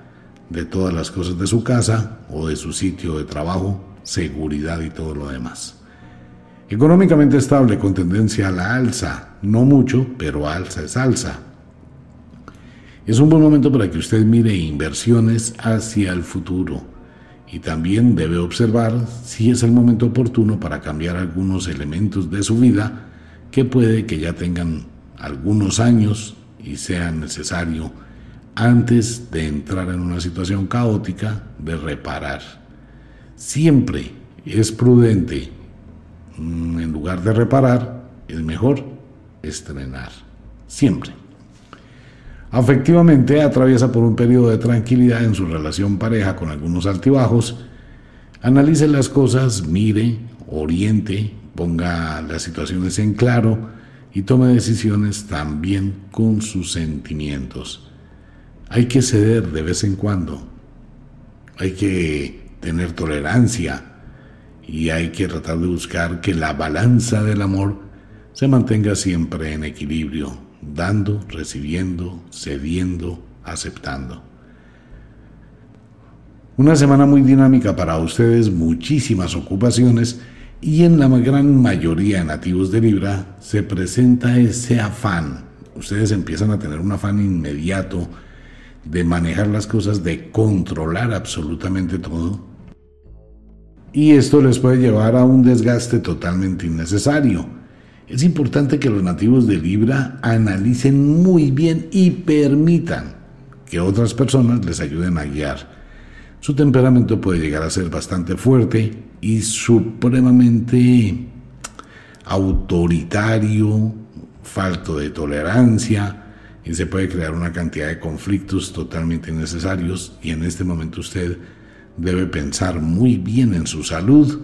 de todas las cosas de su casa o de su sitio de trabajo, seguridad y todo lo demás. Económicamente estable con tendencia a la alza, no mucho, pero alza es alza. Es un buen momento para que usted mire inversiones hacia el futuro y también debe observar si es el momento oportuno para cambiar algunos elementos de su vida que puede que ya tengan algunos años y sea necesario antes de entrar en una situación caótica de reparar. Siempre es prudente Mm, en lugar de reparar, es mejor estrenar. Siempre. Afectivamente atraviesa por un periodo de tranquilidad en su relación pareja con algunos altibajos. Analice las cosas, mire, oriente, ponga las situaciones en claro y tome decisiones también con sus sentimientos. Hay que ceder de vez en cuando. Hay que tener tolerancia y hay que tratar de buscar que la balanza del amor se mantenga siempre en equilibrio, dando, recibiendo, cediendo, aceptando. Una semana muy dinámica para ustedes, muchísimas ocupaciones y en la gran mayoría de nativos de Libra se presenta ese afán. Ustedes empiezan a tener un afán inmediato de manejar las cosas, de controlar absolutamente todo. Y esto les puede llevar a un desgaste totalmente innecesario. Es importante que los nativos de Libra analicen muy bien y permitan que otras personas les ayuden a guiar. Su temperamento puede llegar a ser bastante fuerte y supremamente autoritario, falto de tolerancia, y se puede crear una cantidad de conflictos totalmente innecesarios y en este momento usted debe pensar muy bien en su salud,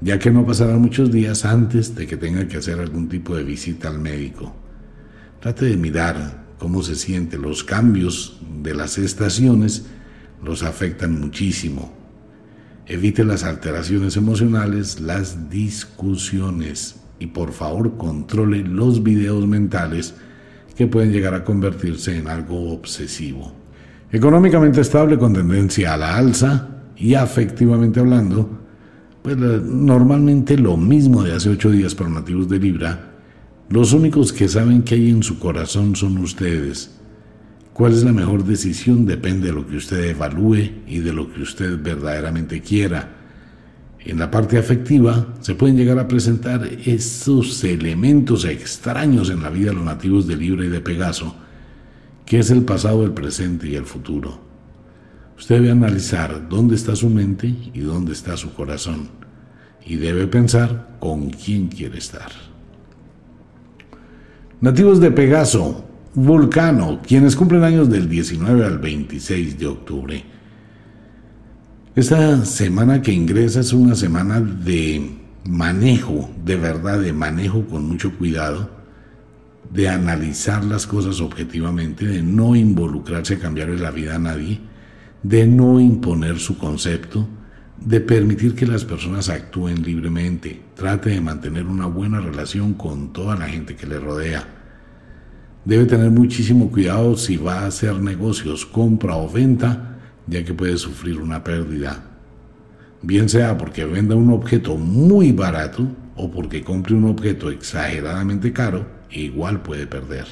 ya que no pasarán muchos días antes de que tenga que hacer algún tipo de visita al médico. Trate de mirar cómo se siente. Los cambios de las estaciones los afectan muchísimo. Evite las alteraciones emocionales, las discusiones y por favor controle los videos mentales que pueden llegar a convertirse en algo obsesivo. Económicamente estable con tendencia a la alza y afectivamente hablando, pues normalmente lo mismo de hace ocho días para nativos de Libra, los únicos que saben que hay en su corazón son ustedes. ¿Cuál es la mejor decisión? Depende de lo que usted evalúe y de lo que usted verdaderamente quiera. En la parte afectiva se pueden llegar a presentar esos elementos extraños en la vida de los nativos de Libra y de Pegaso, que es el pasado, el presente y el futuro. Usted debe analizar dónde está su mente y dónde está su corazón, y debe pensar con quién quiere estar. Nativos de Pegaso, Vulcano, quienes cumplen años del 19 al 26 de octubre. Esta semana que ingresa es una semana de manejo, de verdad, de manejo con mucho cuidado, de analizar las cosas objetivamente, de no involucrarse a cambiarle la vida a nadie, de no imponer su concepto, de permitir que las personas actúen libremente, trate de mantener una buena relación con toda la gente que le rodea. Debe tener muchísimo cuidado si va a hacer negocios, compra o venta, ya que puede sufrir una pérdida, bien sea porque venda un objeto muy barato o porque compre un objeto exageradamente caro, igual puede perder.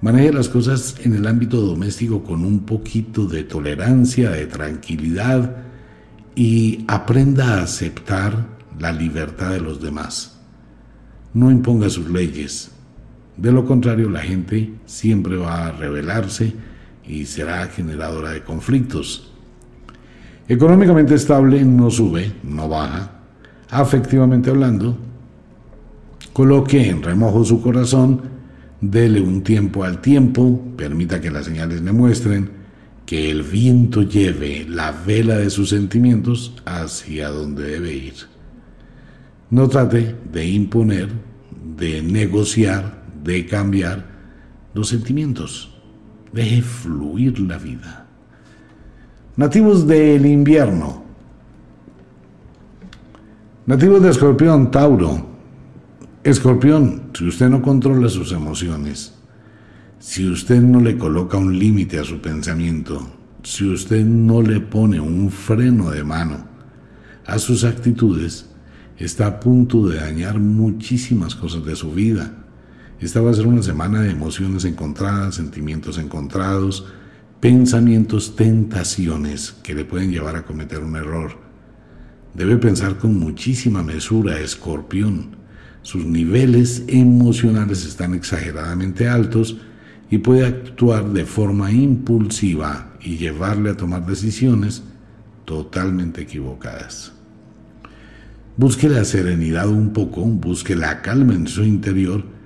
Maneje las cosas en el ámbito doméstico con un poquito de tolerancia, de tranquilidad y aprenda a aceptar la libertad de los demás. No imponga sus leyes. De lo contrario, la gente siempre va a rebelarse y será generadora de conflictos. Económicamente estable no sube, no baja. Afectivamente hablando, coloque en remojo su corazón, dele un tiempo al tiempo, permita que las señales le muestren que el viento lleve la vela de sus sentimientos hacia donde debe ir. No trate de imponer, de negociar, de cambiar los sentimientos. Deje fluir la vida. Nativos del invierno. Nativos de Escorpión, Tauro. Escorpión, si usted no controla sus emociones, si usted no le coloca un límite a su pensamiento, si usted no le pone un freno de mano a sus actitudes, está a punto de dañar muchísimas cosas de su vida. Esta va a ser una semana de emociones encontradas, sentimientos encontrados, pensamientos, tentaciones que le pueden llevar a cometer un error. Debe pensar con muchísima mesura, escorpión. Sus niveles emocionales están exageradamente altos y puede actuar de forma impulsiva y llevarle a tomar decisiones totalmente equivocadas. Busque la serenidad un poco, busque la calma en su interior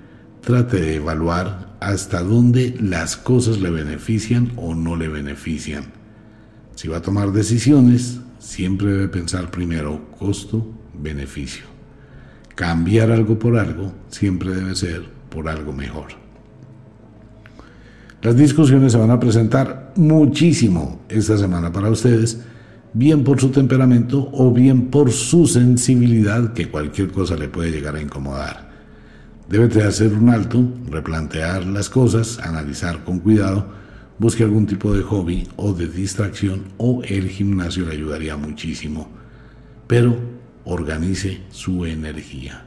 trate de evaluar hasta dónde las cosas le benefician o no le benefician. Si va a tomar decisiones, siempre debe pensar primero costo-beneficio. Cambiar algo por algo siempre debe ser por algo mejor. Las discusiones se van a presentar muchísimo esta semana para ustedes, bien por su temperamento o bien por su sensibilidad que cualquier cosa le puede llegar a incomodar. Debe de hacer un alto, replantear las cosas, analizar con cuidado, busque algún tipo de hobby o de distracción o el gimnasio le ayudaría muchísimo. Pero organice su energía.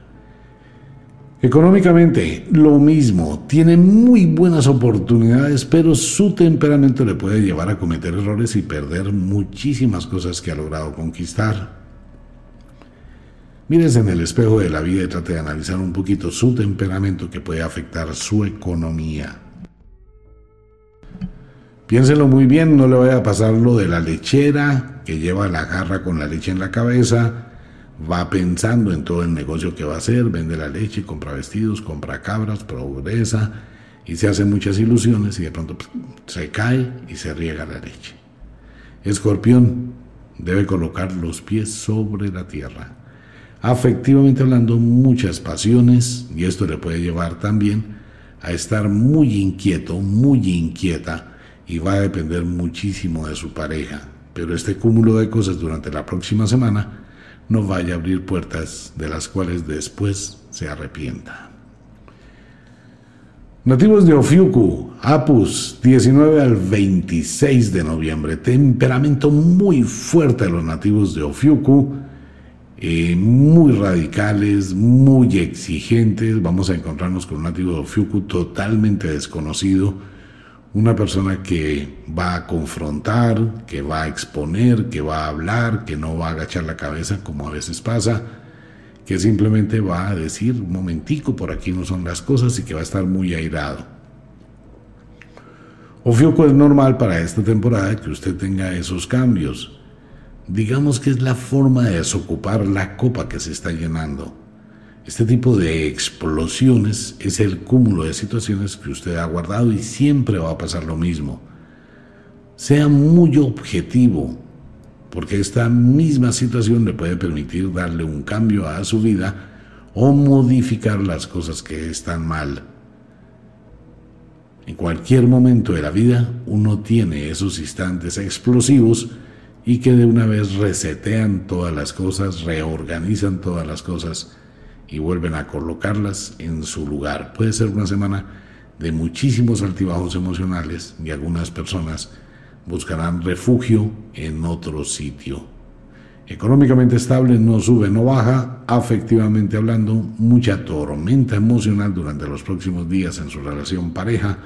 Económicamente, lo mismo, tiene muy buenas oportunidades, pero su temperamento le puede llevar a cometer errores y perder muchísimas cosas que ha logrado conquistar. Mírese en el espejo de la vida y trate de analizar un poquito su temperamento que puede afectar su economía. Piénselo muy bien, no le vaya a pasar lo de la lechera que lleva la jarra con la leche en la cabeza va pensando en todo el negocio que va a hacer, vende la leche, compra vestidos, compra cabras, progresa y se hace muchas ilusiones y de pronto se cae y se riega la leche. Escorpión debe colocar los pies sobre la tierra. Afectivamente hablando, muchas pasiones y esto le puede llevar también a estar muy inquieto, muy inquieta y va a depender muchísimo de su pareja. Pero este cúmulo de cosas durante la próxima semana no vaya a abrir puertas de las cuales después se arrepienta. Nativos de Ofiuku, Apus, 19 al 26 de noviembre. Temperamento muy fuerte de los nativos de Ofiuku, eh, muy radicales, muy exigentes. Vamos a encontrarnos con un de Ofiuku totalmente desconocido una persona que va a confrontar, que va a exponer, que va a hablar, que no va a agachar la cabeza como a veces pasa, que simplemente va a decir un momentico, por aquí no son las cosas y que va a estar muy airado. Ofioco es normal para esta temporada que usted tenga esos cambios. Digamos que es la forma de desocupar la copa que se está llenando. Este tipo de explosiones es el cúmulo de situaciones que usted ha guardado y siempre va a pasar lo mismo. Sea muy objetivo, porque esta misma situación le puede permitir darle un cambio a su vida o modificar las cosas que están mal. En cualquier momento de la vida uno tiene esos instantes explosivos y que de una vez resetean todas las cosas, reorganizan todas las cosas y vuelven a colocarlas en su lugar. Puede ser una semana de muchísimos altibajos emocionales y algunas personas buscarán refugio en otro sitio. Económicamente estable, no sube, no baja, afectivamente hablando, mucha tormenta emocional durante los próximos días en su relación pareja,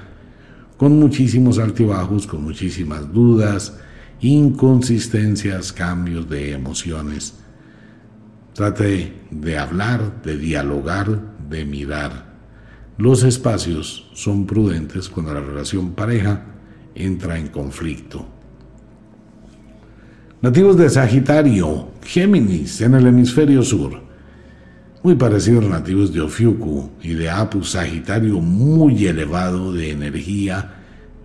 con muchísimos altibajos, con muchísimas dudas, inconsistencias, cambios de emociones Trate de hablar, de dialogar, de mirar. Los espacios son prudentes cuando la relación pareja entra en conflicto. Nativos de Sagitario, Géminis, en el hemisferio sur. Muy parecidos nativos de Ofiuku y de Apu, Sagitario muy elevado de energía,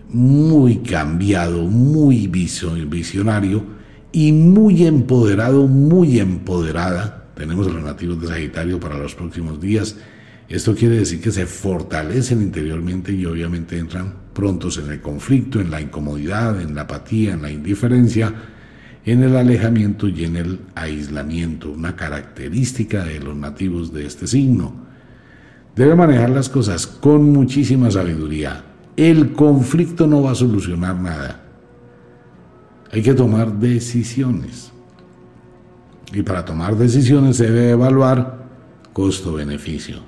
muy cambiado, muy visionario y muy empoderado, muy empoderada. Tenemos los nativos de Sagitario para los próximos días. Esto quiere decir que se fortalecen interiormente y obviamente entran prontos en el conflicto, en la incomodidad, en la apatía, en la indiferencia, en el alejamiento y en el aislamiento, una característica de los nativos de este signo. Debe manejar las cosas con muchísima sabiduría. El conflicto no va a solucionar nada hay que tomar decisiones. Y para tomar decisiones se debe evaluar costo-beneficio.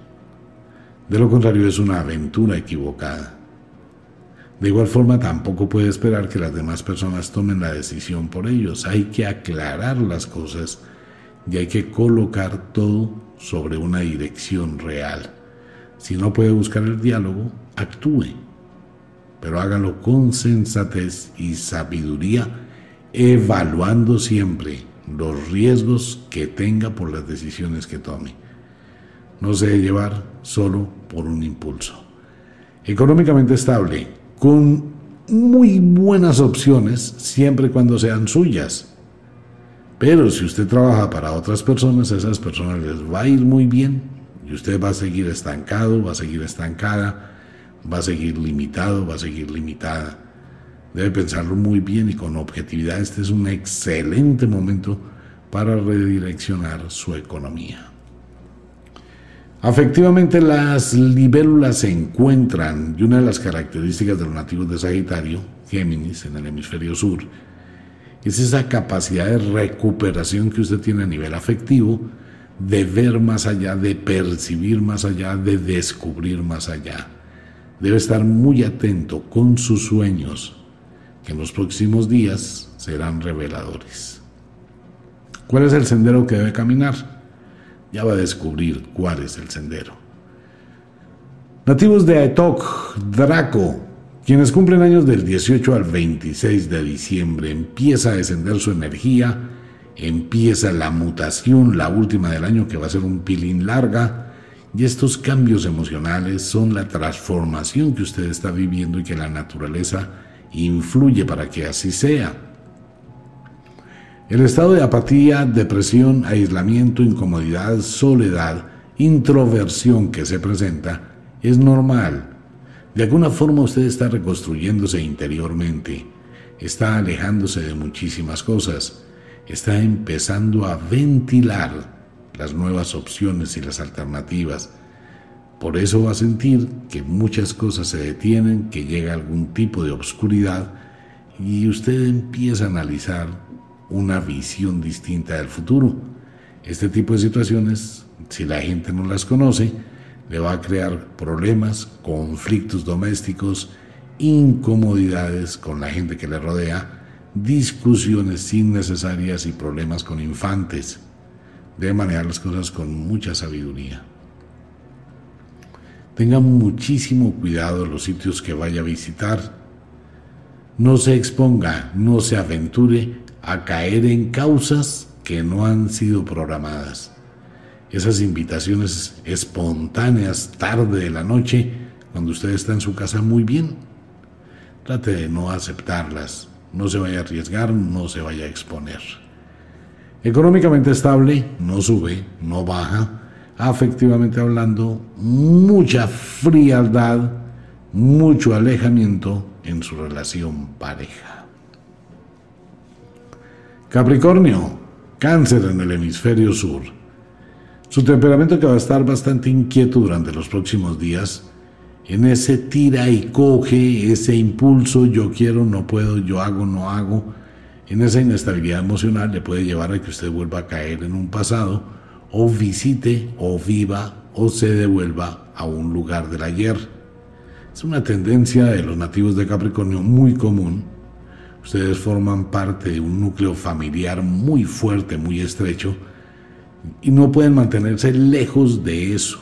De lo contrario es una aventura equivocada. De igual forma tampoco puede esperar que las demás personas tomen la decisión por ellos. Hay que aclarar las cosas y hay que colocar todo sobre una dirección real. Si no puede buscar el diálogo, actúe, pero hágalo con sensatez y sabiduría evaluando siempre los riesgos que tenga por las decisiones que tome. No se debe llevar solo por un impulso. Económicamente estable, con muy buenas opciones siempre cuando sean suyas. Pero si usted trabaja para otras personas, a esas personas les va a ir muy bien y usted va a seguir estancado, va a seguir estancada, va a seguir limitado, va a seguir limitada. Debe pensarlo muy bien y con objetividad. Este es un excelente momento para redireccionar su economía. Afectivamente las libélulas se encuentran y una de las características de los nativos de Sagitario, Géminis, en el hemisferio sur, es esa capacidad de recuperación que usted tiene a nivel afectivo de ver más allá, de percibir más allá, de descubrir más allá. Debe estar muy atento con sus sueños, que en los próximos días serán reveladores. ¿Cuál es el sendero que debe caminar? Ya va a descubrir cuál es el sendero. Nativos de Aetok, Draco, quienes cumplen años del 18 al 26 de diciembre, empieza a descender su energía, empieza la mutación, la última del año que va a ser un pilín larga, y estos cambios emocionales son la transformación que usted está viviendo y que la naturaleza influye para que así sea. El estado de apatía, depresión, aislamiento, incomodidad, soledad, introversión que se presenta es normal de alguna forma usted está reconstruyéndose interiormente, está alejándose de muchísimas cosas, está empezando a ventilar las nuevas opciones y las alternativas. Por eso va a sentir que muchas cosas se detienen, que llega algún tipo de obscuridad y usted empieza a analizar una visión distinta del futuro. Este tipo de situaciones, si la gente no las conoce, le va a crear problemas, conflictos domésticos, incomodidades con la gente que le rodea, discusiones innecesarias y problemas con infantes. Debe manejar las cosas con mucha sabiduría. Tenga muchísimo cuidado los sitios que vaya a visitar. No se exponga, no se aventure a caer en causas que no han sido programadas esas invitaciones espontáneas tarde de la noche, cuando usted está en su casa muy bien. Trate de no aceptarlas, no se vaya a arriesgar, no se vaya a exponer. Económicamente estable, no sube, no baja. Afectivamente hablando, mucha frialdad, mucho alejamiento en su relación pareja. Capricornio, cáncer en el hemisferio sur su temperamento que va a estar bastante inquieto durante los próximos días, en ese tira y coge, ese impulso, yo quiero, no puedo, yo hago, no hago, en esa inestabilidad emocional le puede llevar a que usted vuelva a caer en un pasado o visite o viva o se devuelva a un lugar del ayer. Es una tendencia de los nativos de Capricornio muy común. Ustedes forman parte de un núcleo familiar muy fuerte, muy estrecho, y no pueden mantenerse lejos de eso.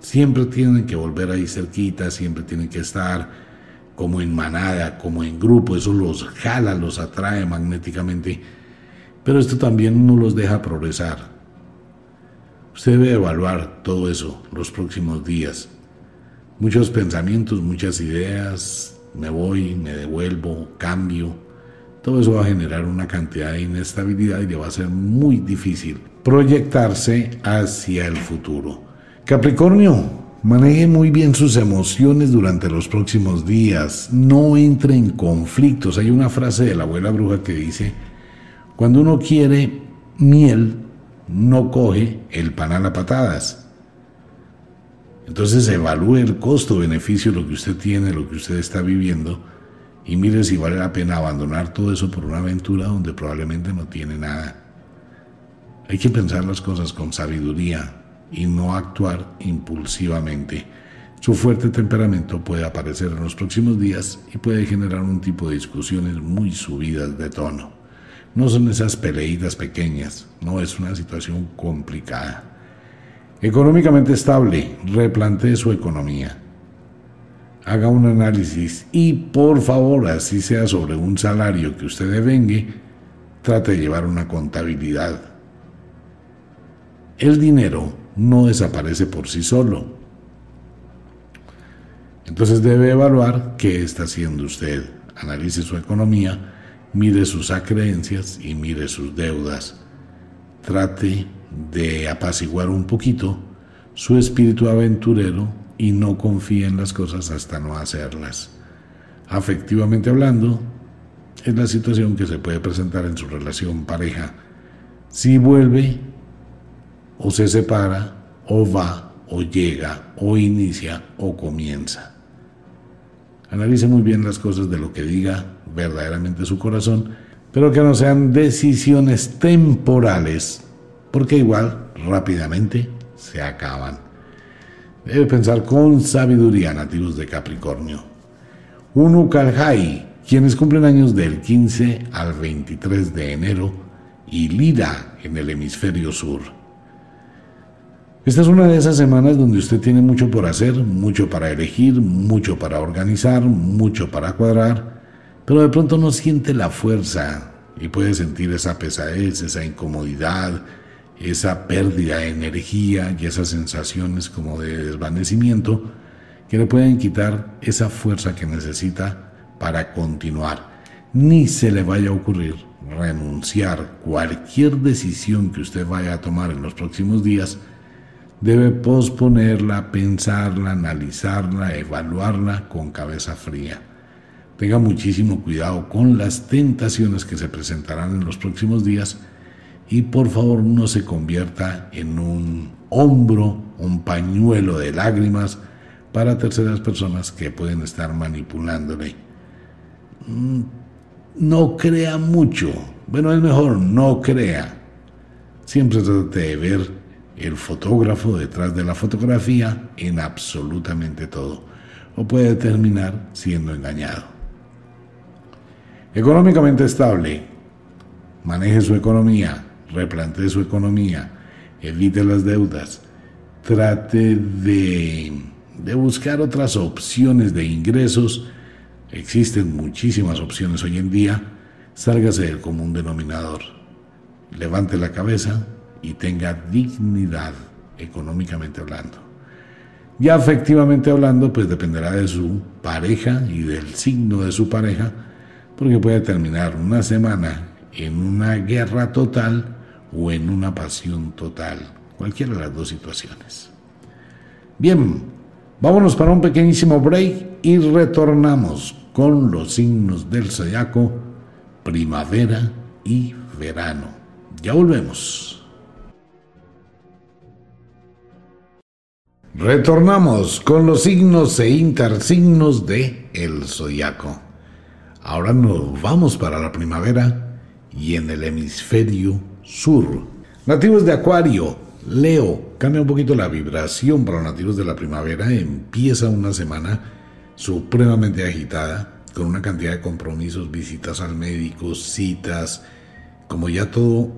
Siempre tienen que volver ahí cerquita, siempre tienen que estar como en manada, como en grupo, eso los jala, los atrae magnéticamente, pero esto también no los deja progresar. Usted debe evaluar todo eso los próximos días. Muchos pensamientos, muchas ideas, me voy, me devuelvo, cambio. Todo eso va a generar una cantidad de inestabilidad y le va a ser muy difícil proyectarse hacia el futuro. Capricornio, maneje muy bien sus emociones durante los próximos días. No entre en conflictos. Hay una frase de la abuela bruja que dice, cuando uno quiere miel, no coge el panal a patadas. Entonces evalúe el costo-beneficio, lo que usted tiene, lo que usted está viviendo, y mire si vale la pena abandonar todo eso por una aventura donde probablemente no tiene nada. Hay que pensar las cosas con sabiduría y no actuar impulsivamente. Su fuerte temperamento puede aparecer en los próximos días y puede generar un tipo de discusiones muy subidas de tono. No son esas peleitas pequeñas, no es una situación complicada. Económicamente estable, replantee su economía. Haga un análisis y por favor, así sea sobre un salario que usted devengue, trate de llevar una contabilidad el dinero no desaparece por sí solo. Entonces debe evaluar qué está haciendo usted. Analice su economía, mire sus acreencias y mire sus deudas. Trate de apaciguar un poquito su espíritu aventurero y no confíe en las cosas hasta no hacerlas. Afectivamente hablando, es la situación que se puede presentar en su relación pareja. Si vuelve o se separa, o va, o llega, o inicia, o comienza. Analice muy bien las cosas de lo que diga verdaderamente su corazón, pero que no sean decisiones temporales, porque igual rápidamente se acaban. Debe pensar con sabiduría nativos de Capricornio. Unukalhai, quienes cumplen años del 15 al 23 de enero, y Lira en el hemisferio sur. Esta es una de esas semanas donde usted tiene mucho por hacer, mucho para elegir, mucho para organizar, mucho para cuadrar, pero de pronto no siente la fuerza y puede sentir esa pesadez, esa incomodidad, esa pérdida de energía y esas sensaciones como de desvanecimiento que le pueden quitar esa fuerza que necesita para continuar. Ni se le vaya a ocurrir renunciar cualquier decisión que usted vaya a tomar en los próximos días, debe posponerla, pensarla, analizarla, evaluarla con cabeza fría. Tenga muchísimo cuidado con las tentaciones que se presentarán en los próximos días y por favor no se convierta en un hombro, un pañuelo de lágrimas para terceras personas que pueden estar manipulándole. Mm, no crea mucho, bueno, es mejor no crea. Siempre trate de ver el fotógrafo detrás de la fotografía en absolutamente todo, o puede terminar siendo engañado. Económicamente estable, maneje su economía, replantee su economía, evite las deudas, trate de, de buscar otras opciones de ingresos. Existen muchísimas opciones hoy en día. Sálgase del común denominador. Levante la cabeza y tenga dignidad económicamente hablando. Ya efectivamente hablando, pues dependerá de su pareja y del signo de su pareja, porque puede terminar una semana en una guerra total o en una pasión total, cualquiera de las dos situaciones. Bien, vámonos para un pequeñísimo break y retornamos con los signos del zodiaco primavera y verano. Ya volvemos. Retornamos con los signos e intersignos de el zodiaco. Ahora nos vamos para la primavera y en el hemisferio sur. Nativos de Acuario, Leo, cambia un poquito la vibración para los nativos de la primavera. Empieza una semana supremamente agitada, con una cantidad de compromisos, visitas al médico, citas. Como ya todo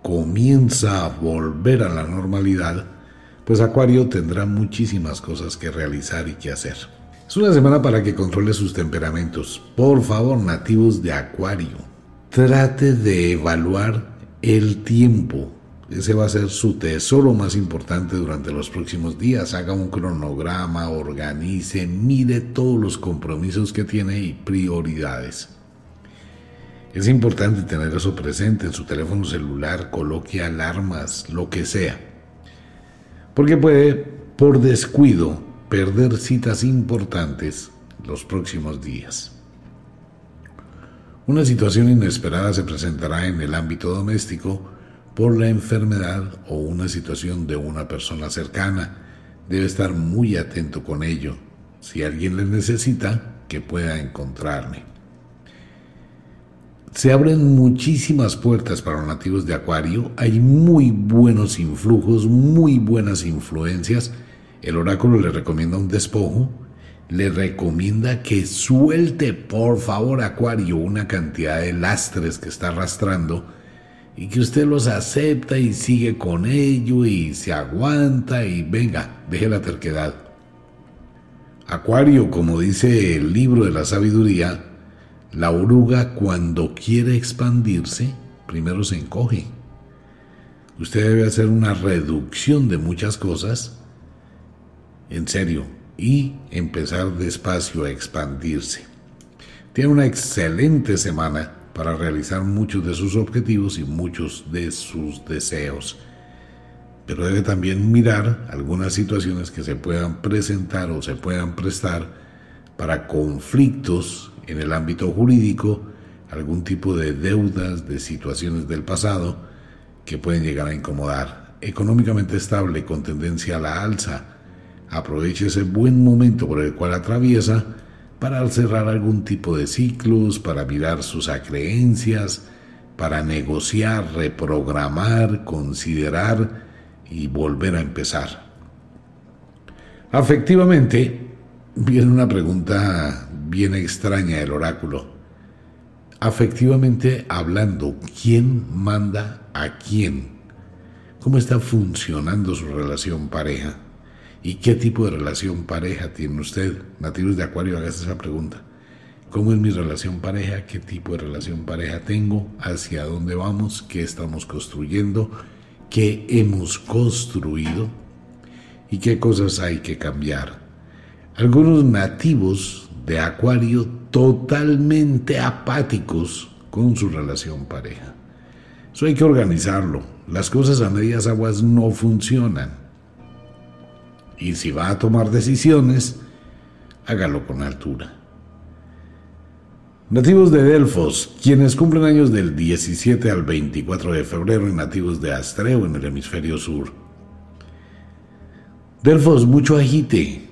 comienza a volver a la normalidad, pues Acuario tendrá muchísimas cosas que realizar y que hacer. Es una semana para que controle sus temperamentos. Por favor, nativos de Acuario, trate de evaluar el tiempo. Ese va a ser su tesoro más importante durante los próximos días. Haga un cronograma, organice, mire todos los compromisos que tiene y prioridades. Es importante tener eso presente en su teléfono celular, coloque alarmas, lo que sea. Porque puede, por descuido, perder citas importantes los próximos días. Una situación inesperada se presentará en el ámbito doméstico por la enfermedad o una situación de una persona cercana. Debe estar muy atento con ello. Si alguien le necesita, que pueda encontrarme. Se abren muchísimas puertas para los nativos de Acuario, hay muy buenos influjos, muy buenas influencias. El oráculo le recomienda un despojo, le recomienda que suelte por favor Acuario una cantidad de lastres que está arrastrando y que usted los acepta y sigue con ello y se aguanta y venga, deje la terquedad. Acuario, como dice el libro de la sabiduría, la oruga cuando quiere expandirse, primero se encoge. Usted debe hacer una reducción de muchas cosas, en serio, y empezar despacio a expandirse. Tiene una excelente semana para realizar muchos de sus objetivos y muchos de sus deseos. Pero debe también mirar algunas situaciones que se puedan presentar o se puedan prestar para conflictos en el ámbito jurídico, algún tipo de deudas, de situaciones del pasado que pueden llegar a incomodar. Económicamente estable con tendencia a la alza, Aproveche ese buen momento por el cual atraviesa para cerrar algún tipo de ciclos, para mirar sus acreencias, para negociar, reprogramar, considerar y volver a empezar. Afectivamente, viene una pregunta bien extraña del oráculo. Afectivamente hablando, ¿quién manda a quién? ¿Cómo está funcionando su relación pareja? ¿Y qué tipo de relación pareja tiene usted? Nativos de Acuario, hágase esa pregunta. ¿Cómo es mi relación pareja? ¿Qué tipo de relación pareja tengo? ¿Hacia dónde vamos? ¿Qué estamos construyendo? ¿Qué hemos construido? ¿Y qué cosas hay que cambiar? Algunos nativos de Acuario totalmente apáticos con su relación pareja. Eso hay que organizarlo. Las cosas a medias aguas no funcionan. Y si va a tomar decisiones, hágalo con altura. Nativos de Delfos, quienes cumplen años del 17 al 24 de febrero y nativos de Astreo en el hemisferio sur. Delfos, mucho agite.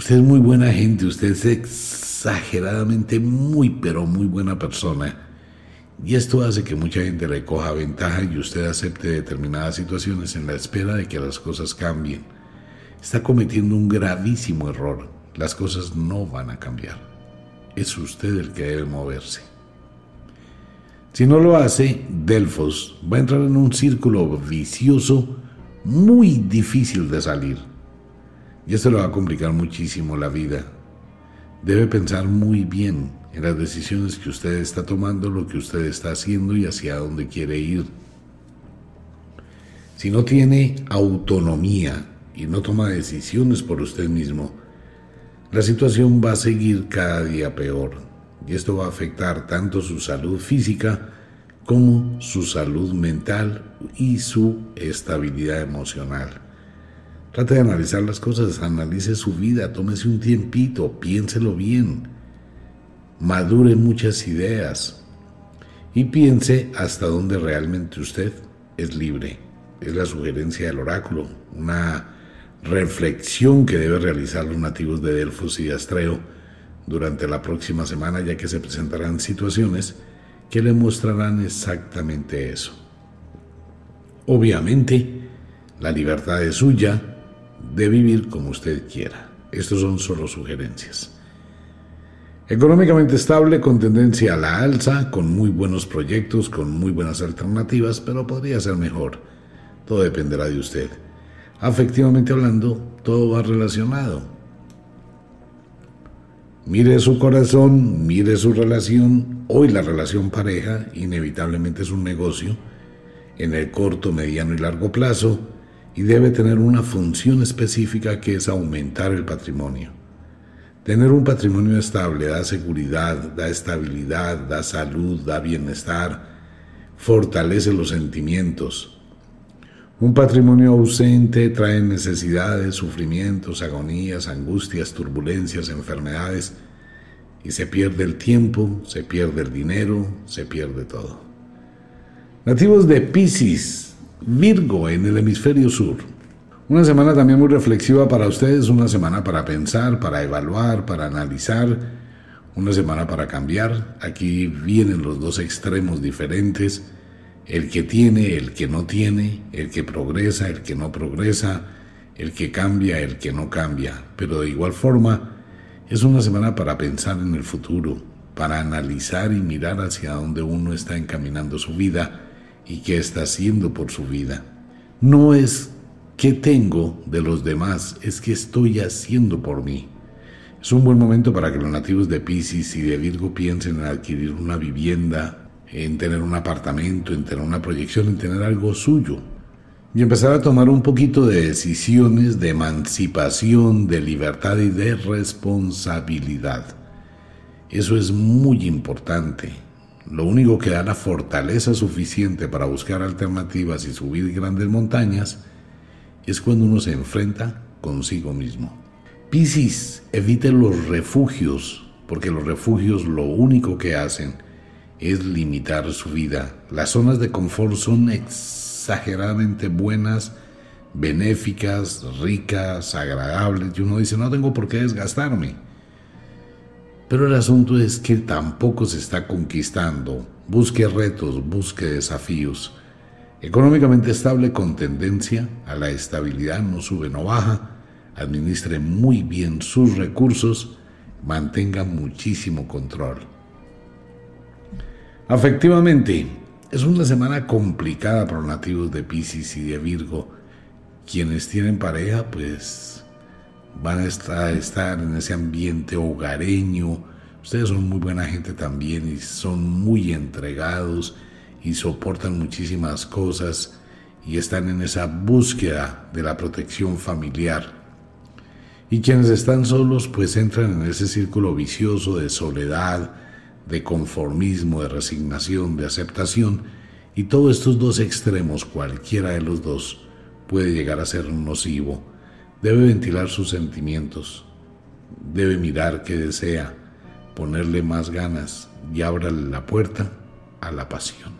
Usted es muy buena gente, usted es exageradamente muy, pero muy buena persona. Y esto hace que mucha gente le coja ventaja y usted acepte determinadas situaciones en la espera de que las cosas cambien. Está cometiendo un gravísimo error. Las cosas no van a cambiar es usted el que debe moverse. Si no lo hace, Delfos va a entrar en un círculo vicioso muy difícil de salir. Y esto le va a complicar muchísimo la vida. Debe pensar muy bien en las decisiones que usted está tomando, lo que usted está haciendo y hacia dónde quiere ir. Si no tiene autonomía y no toma decisiones por usted mismo, la situación va a seguir cada día peor y esto va a afectar tanto su salud física como su salud mental y su estabilidad emocional. Trate de analizar las cosas, analice su vida, tómese un tiempito, piénselo bien, madure muchas ideas y piense hasta dónde realmente usted es libre. Es la sugerencia del oráculo, una reflexión que debe realizar los nativos de Delfos y de Astreo durante la próxima semana, ya que se presentarán situaciones que le mostrarán exactamente eso. Obviamente, la libertad es suya de vivir como usted quiera. Estos son solo sugerencias. Económicamente estable, con tendencia a la alza, con muy buenos proyectos, con muy buenas alternativas, pero podría ser mejor. Todo dependerá de usted afectivamente hablando, todo va relacionado. Mire su corazón, mire su relación. Hoy la relación pareja inevitablemente es un negocio en el corto, mediano y largo plazo y debe tener una función específica que es aumentar el patrimonio. Tener un patrimonio estable da seguridad, da estabilidad, da salud, da bienestar, fortalece los sentimientos, un patrimonio ausente trae necesidades, sufrimientos, agonías, angustias, turbulencias, enfermedades, y se pierde el tiempo, se pierde el dinero, se pierde todo. Nativos de Pisces, Virgo en el hemisferio sur. Una semana también muy reflexiva para ustedes, una semana para pensar, para evaluar, para analizar, una semana para cambiar. Aquí vienen los dos extremos diferentes el que tiene, el que no tiene, el que progresa, el que no progresa, el que cambia, el que no cambia. Pero de igual forma, es una semana para pensar en el futuro, para analizar y mirar hacia dónde uno está encaminando su vida y qué está haciendo por su vida. No es qué tengo de los demás, es qué estoy haciendo por mí. Es un buen momento para que los nativos de Pisces y de Virgo piensen en adquirir una vivienda, en tener un apartamento, en tener una proyección, en tener algo suyo. Y empezar a tomar un poquito de decisiones de emancipación, de libertad y de responsabilidad. Eso es muy importante. Lo único que da la fortaleza suficiente para buscar alternativas y subir grandes montañas es cuando uno se enfrenta consigo mismo. Piscis, evite los refugios, porque los refugios lo único que hacen es limitar su vida. Las zonas de confort son exageradamente buenas, benéficas, ricas, agradables, y uno dice, no tengo por qué desgastarme. Pero el asunto es que tampoco se está conquistando. Busque retos, busque desafíos. Económicamente estable con tendencia a la estabilidad, no sube, no baja. Administre muy bien sus recursos, mantenga muchísimo control. Afectivamente, es una semana complicada para los nativos de Pisces y de Virgo. Quienes tienen pareja, pues van a estar, en ese ambiente hogareño. Ustedes son muy buena gente también y son muy entregados y soportan muchísimas cosas y están en esa búsqueda de la protección familiar. Y quienes están solos pues entran en ese círculo vicioso de soledad, de conformismo, de resignación, de aceptación, y todos estos dos extremos, cualquiera de los dos, puede llegar a ser nocivo. Debe ventilar sus sentimientos, debe mirar qué desea, ponerle más ganas y abra la puerta a la pasión.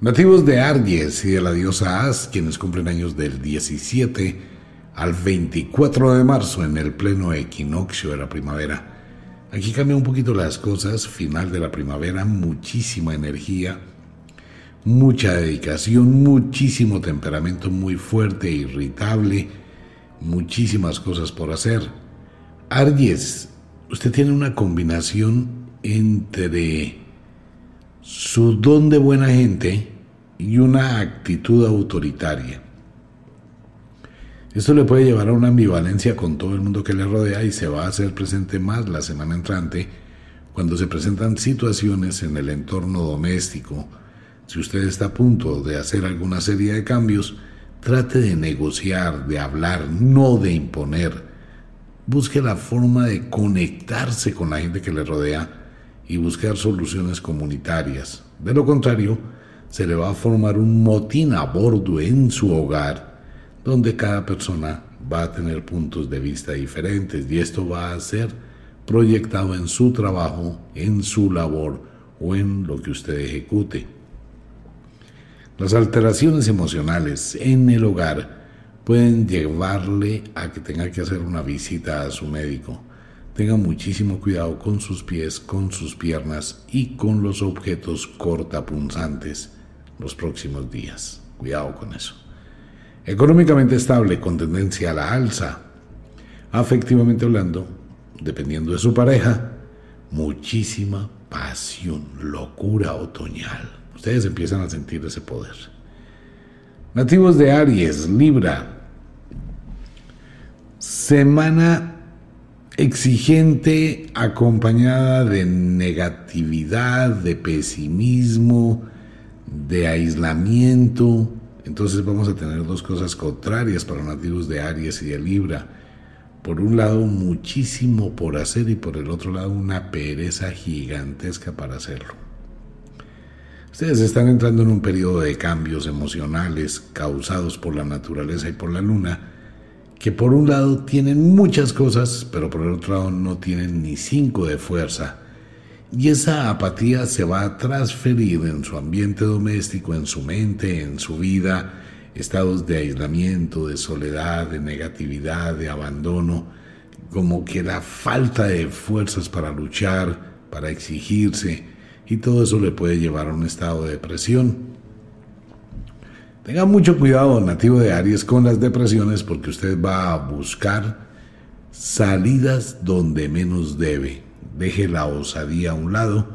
Nativos de Aries y de la diosa As, quienes cumplen años del 17 al 24 de marzo en el pleno equinoccio de la primavera. Aquí cambian un poquito las cosas, final de la primavera, muchísima energía, mucha dedicación, muchísimo temperamento muy fuerte, irritable, muchísimas cosas por hacer. Aries, usted tiene una combinación entre su don de buena gente y una actitud autoritaria. Esto le puede llevar a una ambivalencia con todo el mundo que le rodea y se va a hacer presente más la semana entrante cuando se presentan situaciones en el entorno doméstico. Si usted está a punto de hacer alguna serie de cambios, trate de negociar, de hablar, no de imponer. Busque la forma de conectarse con la gente que le rodea y buscar soluciones comunitarias. De lo contrario, se le va a formar un motín a bordo en su hogar, donde cada persona va a tener puntos de vista diferentes y esto va a ser proyectado en su trabajo, en su labor o en lo que usted ejecute. Las alteraciones emocionales en el hogar pueden llevarle a que tenga que hacer una visita a su médico. Tenga muchísimo cuidado con sus pies, con sus piernas y con los objetos cortapunzantes los próximos días. Cuidado con eso. Económicamente estable con tendencia a la alza. Afectivamente hablando, dependiendo de su pareja, muchísima pasión, locura otoñal. Ustedes empiezan a sentir ese poder. Nativos de Aries, Libra. Semana exigente acompañada de negatividad, de pesimismo, de aislamiento. Entonces vamos a tener dos cosas contrarias para nativos de Aries y de Libra. Por un lado, muchísimo por hacer y por el otro lado, una pereza gigantesca para hacerlo. Ustedes están entrando en un periodo de cambios emocionales causados por la naturaleza y por la luna, que por un lado tienen muchas cosas, pero por el otro lado no tienen ni cinco de fuerza. Y esa apatía se va a transferir en su ambiente doméstico, en su mente, en su vida, estados de aislamiento, de soledad, de negatividad, de abandono, como que la falta de fuerzas para luchar, para exigirse, y todo eso le puede llevar a un estado de depresión. Tenga mucho cuidado, nativo de Aries, con las depresiones porque usted va a buscar salidas donde menos debe deje la osadía a un lado,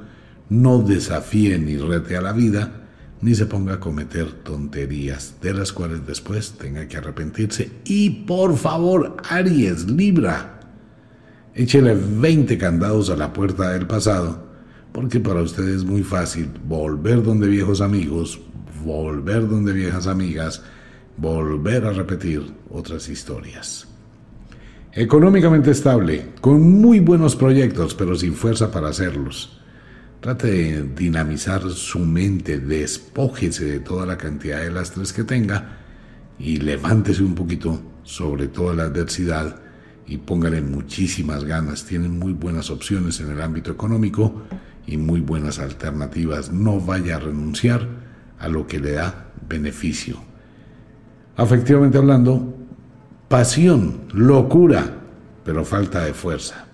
no desafíe ni rete a la vida, ni se ponga a cometer tonterías de las cuales después tenga que arrepentirse. Y por favor, Aries, Libra, échele 20 candados a la puerta del pasado, porque para usted es muy fácil volver donde viejos amigos, volver donde viejas amigas, volver a repetir otras historias. Económicamente estable, con muy buenos proyectos, pero sin fuerza para hacerlos. Trate de dinamizar su mente, despójese de toda la cantidad de lastres que tenga y levántese un poquito sobre toda la adversidad y póngale muchísimas ganas. Tienen muy buenas opciones en el ámbito económico y muy buenas alternativas. No vaya a renunciar a lo que le da beneficio. Afectivamente hablando, pasión, locura, pero falta de fuerza.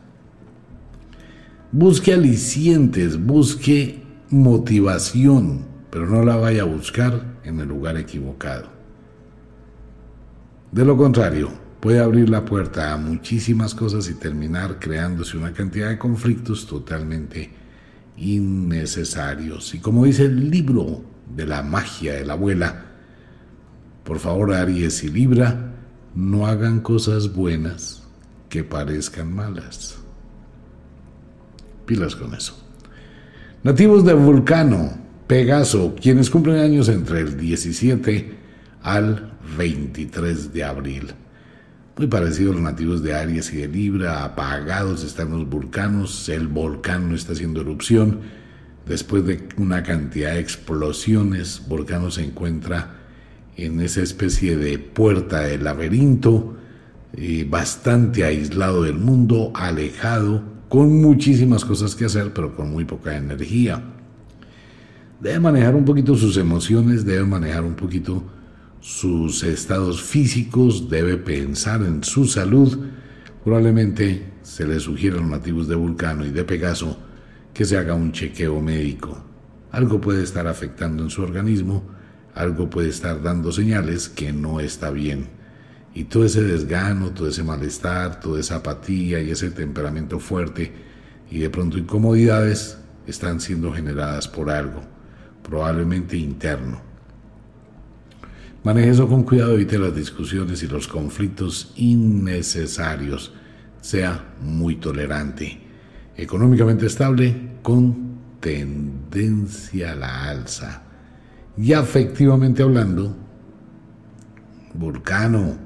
Busque alicientes, busque motivación, pero no la vaya a buscar en el lugar equivocado. De lo contrario, puede abrir la puerta a muchísimas cosas y terminar creándose una cantidad de conflictos totalmente innecesarios. Y como dice el libro de la magia de la abuela, por favor Aries y Libra, no hagan cosas buenas que parezcan malas. Pilas con eso. Nativos de Vulcano, Pegaso, quienes cumplen años entre el 17 al 23 de abril. Muy parecido a los nativos de Aries y de Libra, apagados están los volcanos, el volcán no está haciendo erupción. Después de una cantidad de explosiones, Volcano se encuentra en esa especie de puerta de laberinto, eh, bastante aislado del mundo, alejado, con muchísimas cosas que hacer, pero con muy poca energía. Debe manejar un poquito sus emociones, debe manejar un poquito sus estados físicos, debe pensar en su salud. Probablemente se le sugiere a los nativos de Vulcano y de Pegaso que se haga un chequeo médico. Algo puede estar afectando en su organismo, algo puede estar dando señales que no está bien. Y todo ese desgano, todo ese malestar, toda esa apatía y ese temperamento fuerte y de pronto incomodidades están siendo generadas por algo, probablemente interno Maneje eso con cuidado, evite las discusiones y los conflictos innecesarios. Sea muy tolerante. Económicamente estable con tendencia a la alza. Y afectivamente hablando, Vulcano,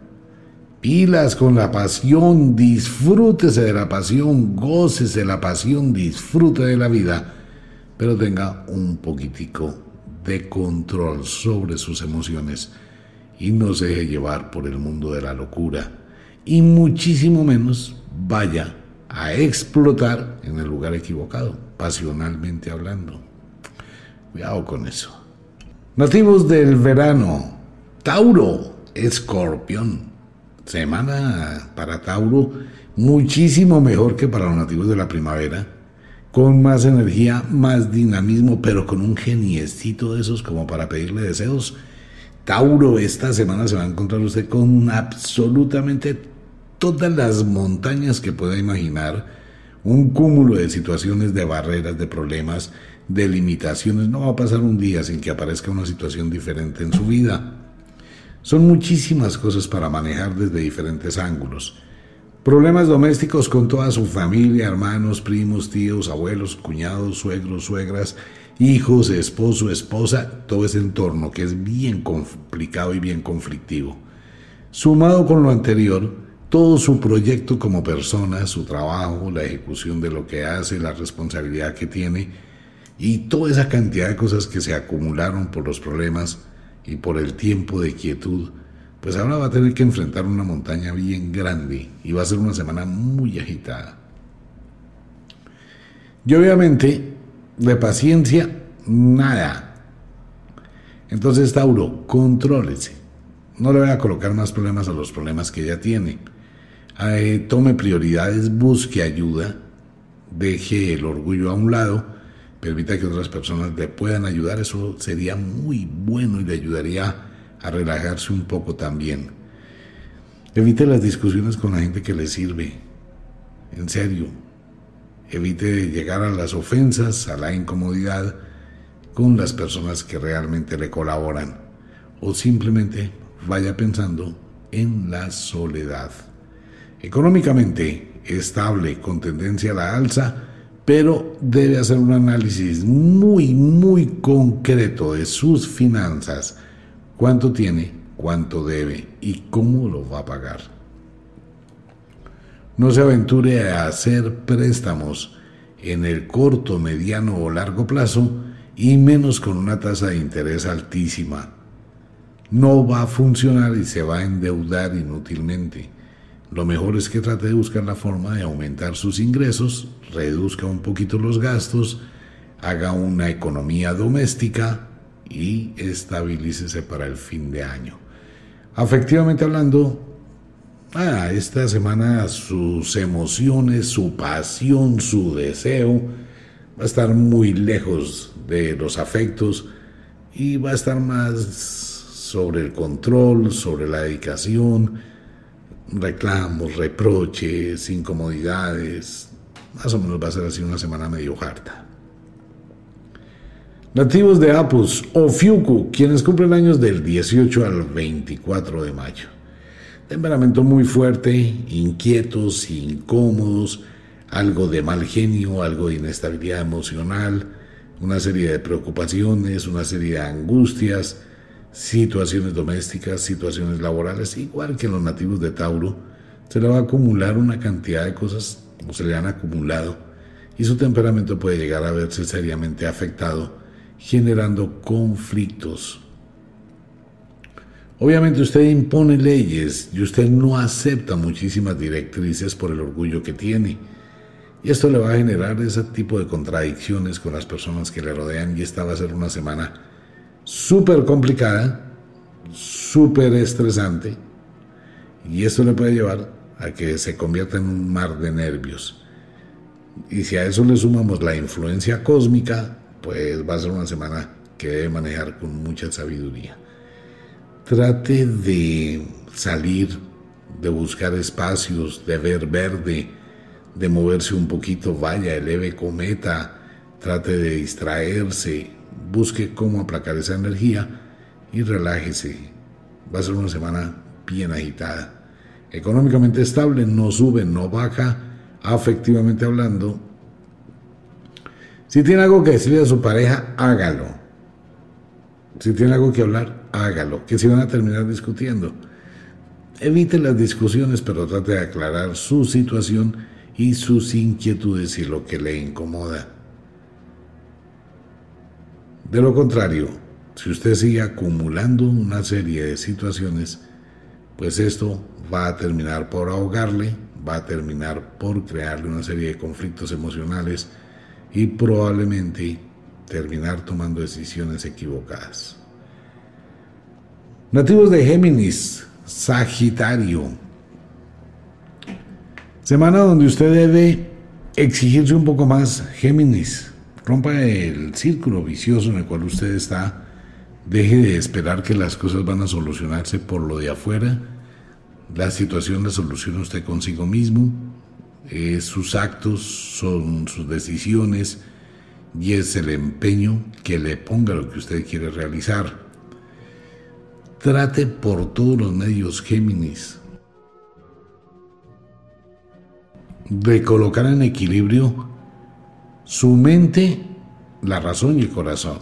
pilas con la pasión, disfrútese de la pasión, gócese de la pasión, disfrute de la vida, pero tenga un poquitico de control sobre sus emociones y no se deje llevar por el mundo de la locura y muchísimo menos vaya a explotar en el lugar equivocado, pasionalmente hablando. Cuidado con eso. Nativos del verano, Tauro, Escorpión. Semana para Tauro muchísimo mejor que para los nativos de la primavera, con más energía, más dinamismo, pero con un geniecito de esos como para pedirle deseos Tauro, esta semana se va a encontrar usted con absolutamente todas las montañas que pueda imaginar, un cúmulo de situaciones, de barreras, de problemas, de limitaciones. No va a pasar un día sin que aparezca una situación diferente en su vida. Son muchísimas cosas para manejar desde diferentes ángulos. Problemas domésticos con toda su familia, hermanos, primos, tíos, abuelos, cuñados, suegros, suegras, hijos, esposo, esposa, todo ese entorno que es bien complicado y bien conflictivo. Sumado con lo anterior, todo su proyecto como persona, su trabajo, la ejecución de lo que hace, la responsabilidad que tiene y toda esa cantidad de cosas que se acumularon por los problemas y por el tiempo de quietud, pues ahora va a tener que enfrentar una montaña bien grande y va a ser una semana muy agitada. Y obviamente de paciencia, nada. Entonces, Tauro, contrólese. No le voy a colocar más problemas a los problemas que ya tiene. Eh, tome prioridades, busque ayuda, deje el orgullo a un lado, permita que otras personas le puedan ayudar. Eso sería muy bueno y le ayudaría a relajarse un poco también. Evite las discusiones con la gente que le sirve. En serio, Evite llegar a las ofensas, a la incomodidad con las personas que realmente le colaboran. O simplemente vaya pensando en la soledad. Económicamente estable, con tendencia a la alza, pero debe hacer un análisis muy, muy concreto de sus finanzas. ¿Cuánto tiene? ¿Cuánto debe? ¿Y cómo lo va a pagar? No se aventure a hacer préstamos en el corto, mediano o largo plazo y menos con una tasa de interés altísima. No va a funcionar y se va a endeudar inútilmente. Lo mejor es que trate de buscar la forma de aumentar sus ingresos, reduzca un poquito los gastos, haga una economía doméstica y estabilícese para el fin de año. Afectivamente hablando, Ah, esta semana sus emociones, su pasión, su deseo va a estar muy lejos de los afectos y va a estar más sobre el control, sobre la dedicación, reclamos, reproches, incomodidades. Más o menos va a ser así una semana medio harta. Nativos de Apus o Fiuku, quienes cumplen años del 18 al 24 de mayo. Temperamento muy fuerte, inquietos, incómodos, algo de mal genio, algo de inestabilidad emocional, una serie de preocupaciones, una serie de angustias, situaciones domésticas, situaciones laborales, igual que los nativos de Tauro, se le va a acumular una cantidad de cosas o se le han acumulado y su temperamento puede llegar a verse seriamente afectado, generando conflictos. Obviamente usted impone leyes y usted no acepta muchísimas directrices por el orgullo que tiene. Y esto le va a generar ese tipo de contradicciones con las personas que le rodean y esta va a ser una semana súper complicada, súper estresante, y esto le puede llevar a que se convierta en un mar de nervios. Y si a eso le sumamos la influencia cósmica, pues va a ser una semana que debe manejar con mucha sabiduría. Trate de salir, de buscar espacios, de ver verde, de moverse un poquito, vaya, eleve cometa, trate de distraerse, busque cómo aplacar esa energía y relájese. Va a ser una semana bien agitada. Económicamente estable, no sube, no baja, afectivamente hablando. Si tiene algo que decirle a su pareja, hágalo. Si tiene algo que hablar, hágalo. Que si van a terminar discutiendo. Evite las discusiones, pero trate de aclarar su situación y sus inquietudes y lo que le incomoda. De lo contrario, si usted sigue acumulando una serie de situaciones, pues esto va a terminar por ahogarle, va a terminar por crearle una serie de conflictos emocionales y probablemente terminar tomando decisiones equivocadas. Nativos de Géminis, Sagitario. Semana donde usted debe exigirse un poco más, Géminis. Rompa el círculo vicioso en el cual usted está. Deje de esperar que las cosas van a solucionarse por lo de afuera. La situación la soluciona usted consigo mismo. Eh, sus actos son sus decisiones y es el empeño que le ponga lo que usted quiere realizar. Trate por todos los medios Géminis de colocar en equilibrio su mente, la razón y el corazón.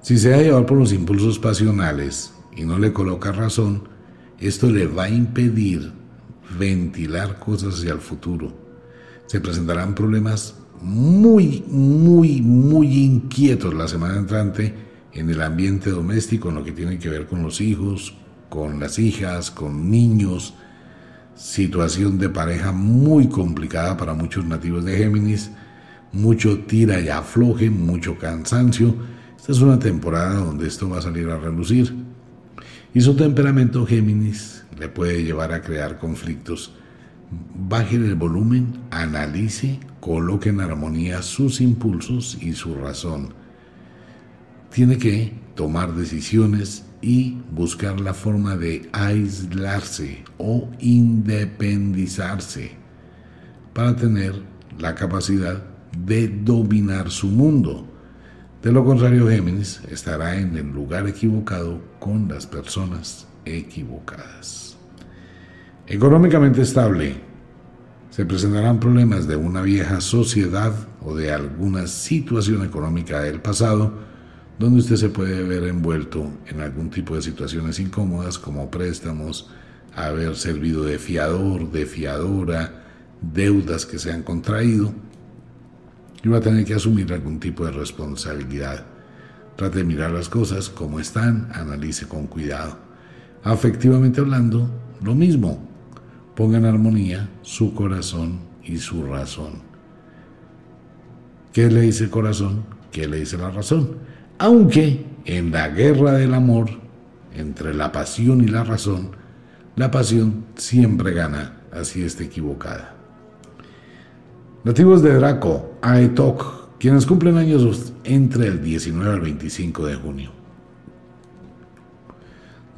Si se deja llevar por los impulsos pasionales y no le coloca razón, esto le va a impedir ventilar cosas hacia el futuro. Se presentarán problemas muy, muy, muy inquietos la semana entrante en el ambiente doméstico, en lo que tiene que ver con los hijos, con las hijas, con niños, situación de pareja muy complicada para muchos nativos de Géminis, mucho tira y afloje, mucho cansancio. Esta es una temporada donde esto va a salir a relucir. Y su temperamento Géminis le puede llevar a crear conflictos. Baje el volumen, analice, coloque en armonía sus impulsos y su razón. Tiene que tomar decisiones y buscar la forma de aislarse o independizarse para tener la capacidad de dominar su mundo. De lo contrario, Géminis estará en el lugar equivocado con las personas equivocadas. Económicamente estable. Se presentarán problemas de una vieja sociedad o de alguna situación económica del pasado donde usted se puede ver envuelto en algún tipo de situaciones incómodas como préstamos, haber servido de fiador, de fiadora, deudas que se han contraído, y va a tener que asumir algún tipo de responsabilidad. Trate de mirar las cosas como están, analice con cuidado. Afectivamente hablando, lo mismo. Ponga en armonía su corazón y su razón. ¿Qué le dice el corazón? ¿Qué le dice la razón? Aunque en la guerra del amor, entre la pasión y la razón, la pasión siempre gana, así esté equivocada. Nativos de Draco, Aetok, quienes cumplen años entre el 19 al 25 de junio.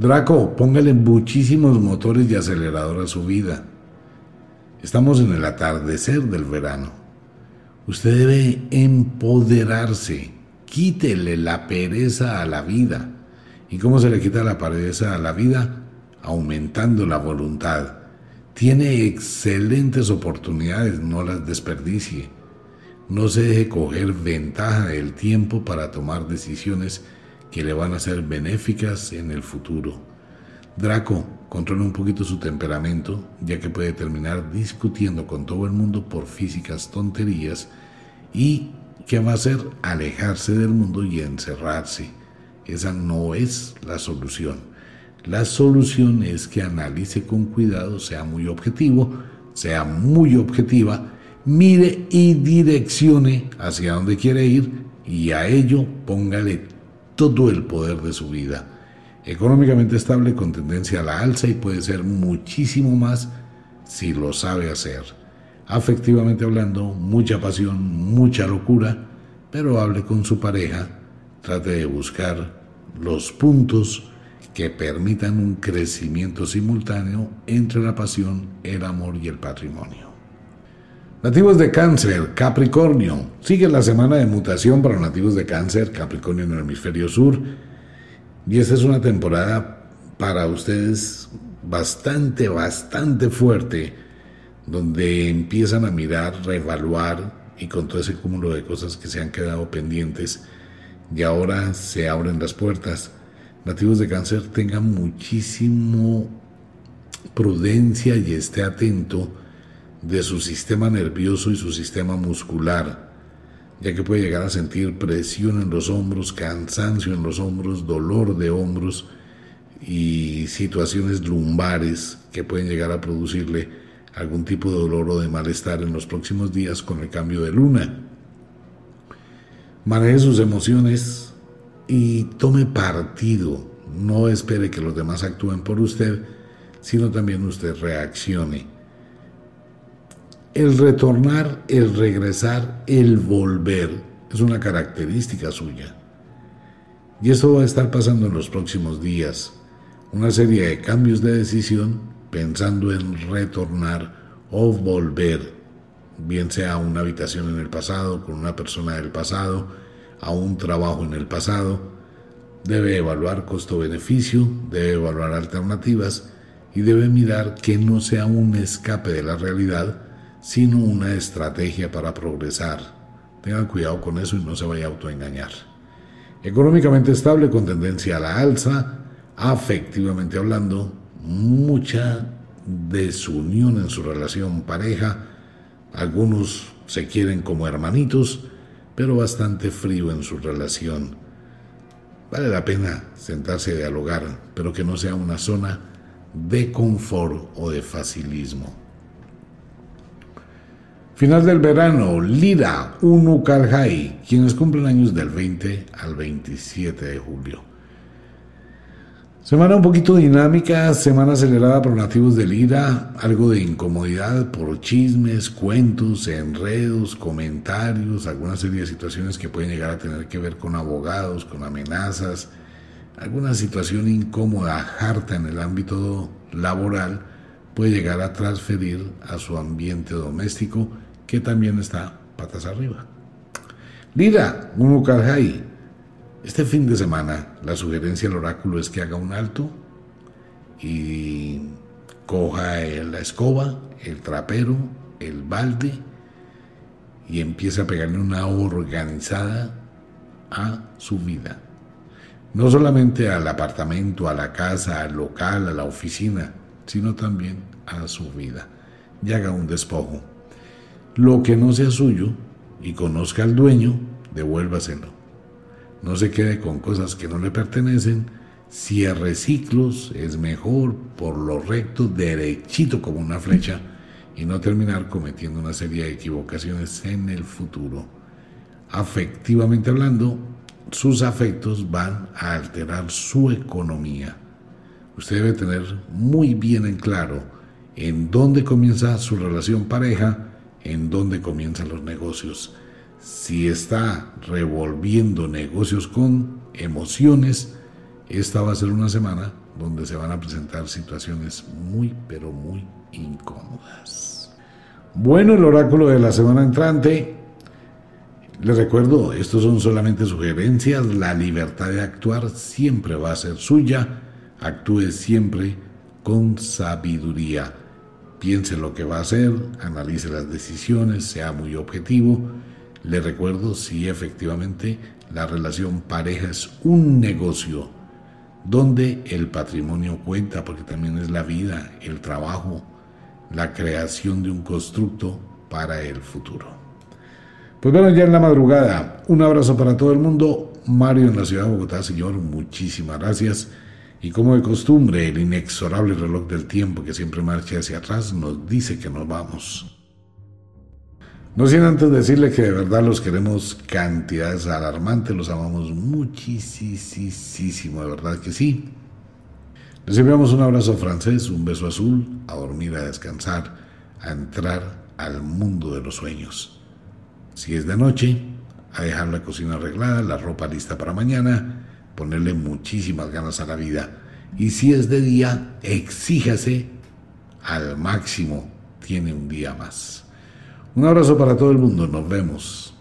Draco, póngale muchísimos motores y acelerador a su vida. Estamos en el atardecer del verano. Usted debe empoderarse, quítele la pereza a la vida. ¿Y cómo se le quita la pereza a la vida? Aumentando la voluntad. Tiene excelentes oportunidades, no las desperdicie. No se deje coger ventaja del tiempo para tomar decisiones que le van a ser benéficas en el futuro. Draco controla un poquito su temperamento, ya que puede terminar discutiendo con todo el mundo por físicas tonterías y que va a hacer alejarse del mundo y encerrarse. Esa no es la solución. La solución es que analice con cuidado, sea muy objetivo, sea muy objetiva, mire y direccione hacia dónde quiere ir y a ello póngale todo el poder de su vida. Económicamente estable con tendencia a la alza y puede ser muchísimo más si lo sabe hacer. Afectivamente hablando, mucha pasión, mucha locura, pero hable con su pareja, trate de buscar los puntos que permitan un crecimiento simultáneo entre la pasión, el amor y el patrimonio. Nativos de cáncer, Capricornio. Sigue la semana de mutación para nativos de cáncer, Capricornio en el hemisferio sur. Y esta es una temporada para ustedes bastante, bastante fuerte, donde empiezan a mirar, reevaluar y con todo ese cúmulo de cosas que se han quedado pendientes. Y ahora se abren las puertas. Nativos de cáncer, tengan muchísimo prudencia y esté atento de su sistema nervioso y su sistema muscular, ya que puede llegar a sentir presión en los hombros, cansancio en los hombros, dolor de hombros y situaciones lumbares que pueden llegar a producirle algún tipo de dolor o de malestar en los próximos días con el cambio de luna. Maneje sus emociones y tome partido. No espere que los demás actúen por usted, sino también usted reaccione el retornar, el regresar, el volver es una característica suya. Y esto va a estar pasando en los próximos días. Una serie de cambios de decisión pensando en retornar o volver, bien sea a una habitación en el pasado, con una persona del pasado, a un trabajo en el pasado. Debe evaluar costo-beneficio, debe evaluar alternativas y debe mirar que no sea un escape de la realidad, sino una estrategia para progresar. Tengan cuidado con eso y no se vaya a autoengañar. Económicamente estable con tendencia a la alza, afectivamente hablando, mucha desunión en su relación pareja, algunos se quieren como hermanitos, pero bastante frío en su relación. Vale la pena sentarse a dialogar, pero que no sea una zona de confort o de facilismo. Final del verano, Lira Unukalhai, quienes cumplen años del 20 al 27 de julio. Semana un poquito dinámica, semana acelerada por nativos de Lira, algo de incomodidad por chismes, cuentos, enredos, comentarios, alguna serie de situaciones que pueden llegar a tener que ver con abogados, con amenazas, alguna situación incómoda, harta en el ámbito laboral, puede llegar a transferir a su ambiente doméstico que también está patas arriba. Lira, Mumukarjai, este fin de semana la sugerencia del oráculo es que haga un alto y coja la escoba, el trapero, el balde y empiece a pegarle una organizada a su vida. No solamente al apartamento, a la casa, al local, a la oficina, sino también a su vida. Y haga un despojo lo que no sea suyo y conozca al dueño, devuélvaselo. No se quede con cosas que no le pertenecen, cierre ciclos, es mejor por lo recto, derechito como una flecha, y no terminar cometiendo una serie de equivocaciones en el futuro. Afectivamente hablando, sus afectos van a alterar su economía. Usted debe tener muy bien en claro en dónde comienza su relación pareja, en dónde comienzan los negocios. Si está revolviendo negocios con emociones, esta va a ser una semana donde se van a presentar situaciones muy, pero muy incómodas. Bueno, el oráculo de la semana entrante. Les recuerdo, estos son solamente sugerencias, la libertad de actuar siempre va a ser suya, actúe siempre con sabiduría. Piense lo que va a hacer, analice las decisiones, sea muy objetivo. Le recuerdo si efectivamente la relación pareja es un negocio donde el patrimonio cuenta, porque también es la vida, el trabajo, la creación de un constructo para el futuro. Pues bueno, ya en la madrugada, un abrazo para todo el mundo. Mario en la ciudad de Bogotá, señor, muchísimas gracias. Y como de costumbre, el inexorable reloj del tiempo que siempre marcha hacia atrás nos dice que nos vamos. No sin antes decirle que de verdad los queremos cantidades alarmantes, los amamos muchísimo, de verdad que sí. Les un abrazo francés, un beso azul, a dormir, a descansar, a entrar al mundo de los sueños. Si es de noche, a dejar la cocina arreglada, la ropa lista para mañana, ponerle muchísimas ganas a la vida. Y si es de día, exíjase al máximo, tiene un día más. Un abrazo para todo el mundo, nos vemos.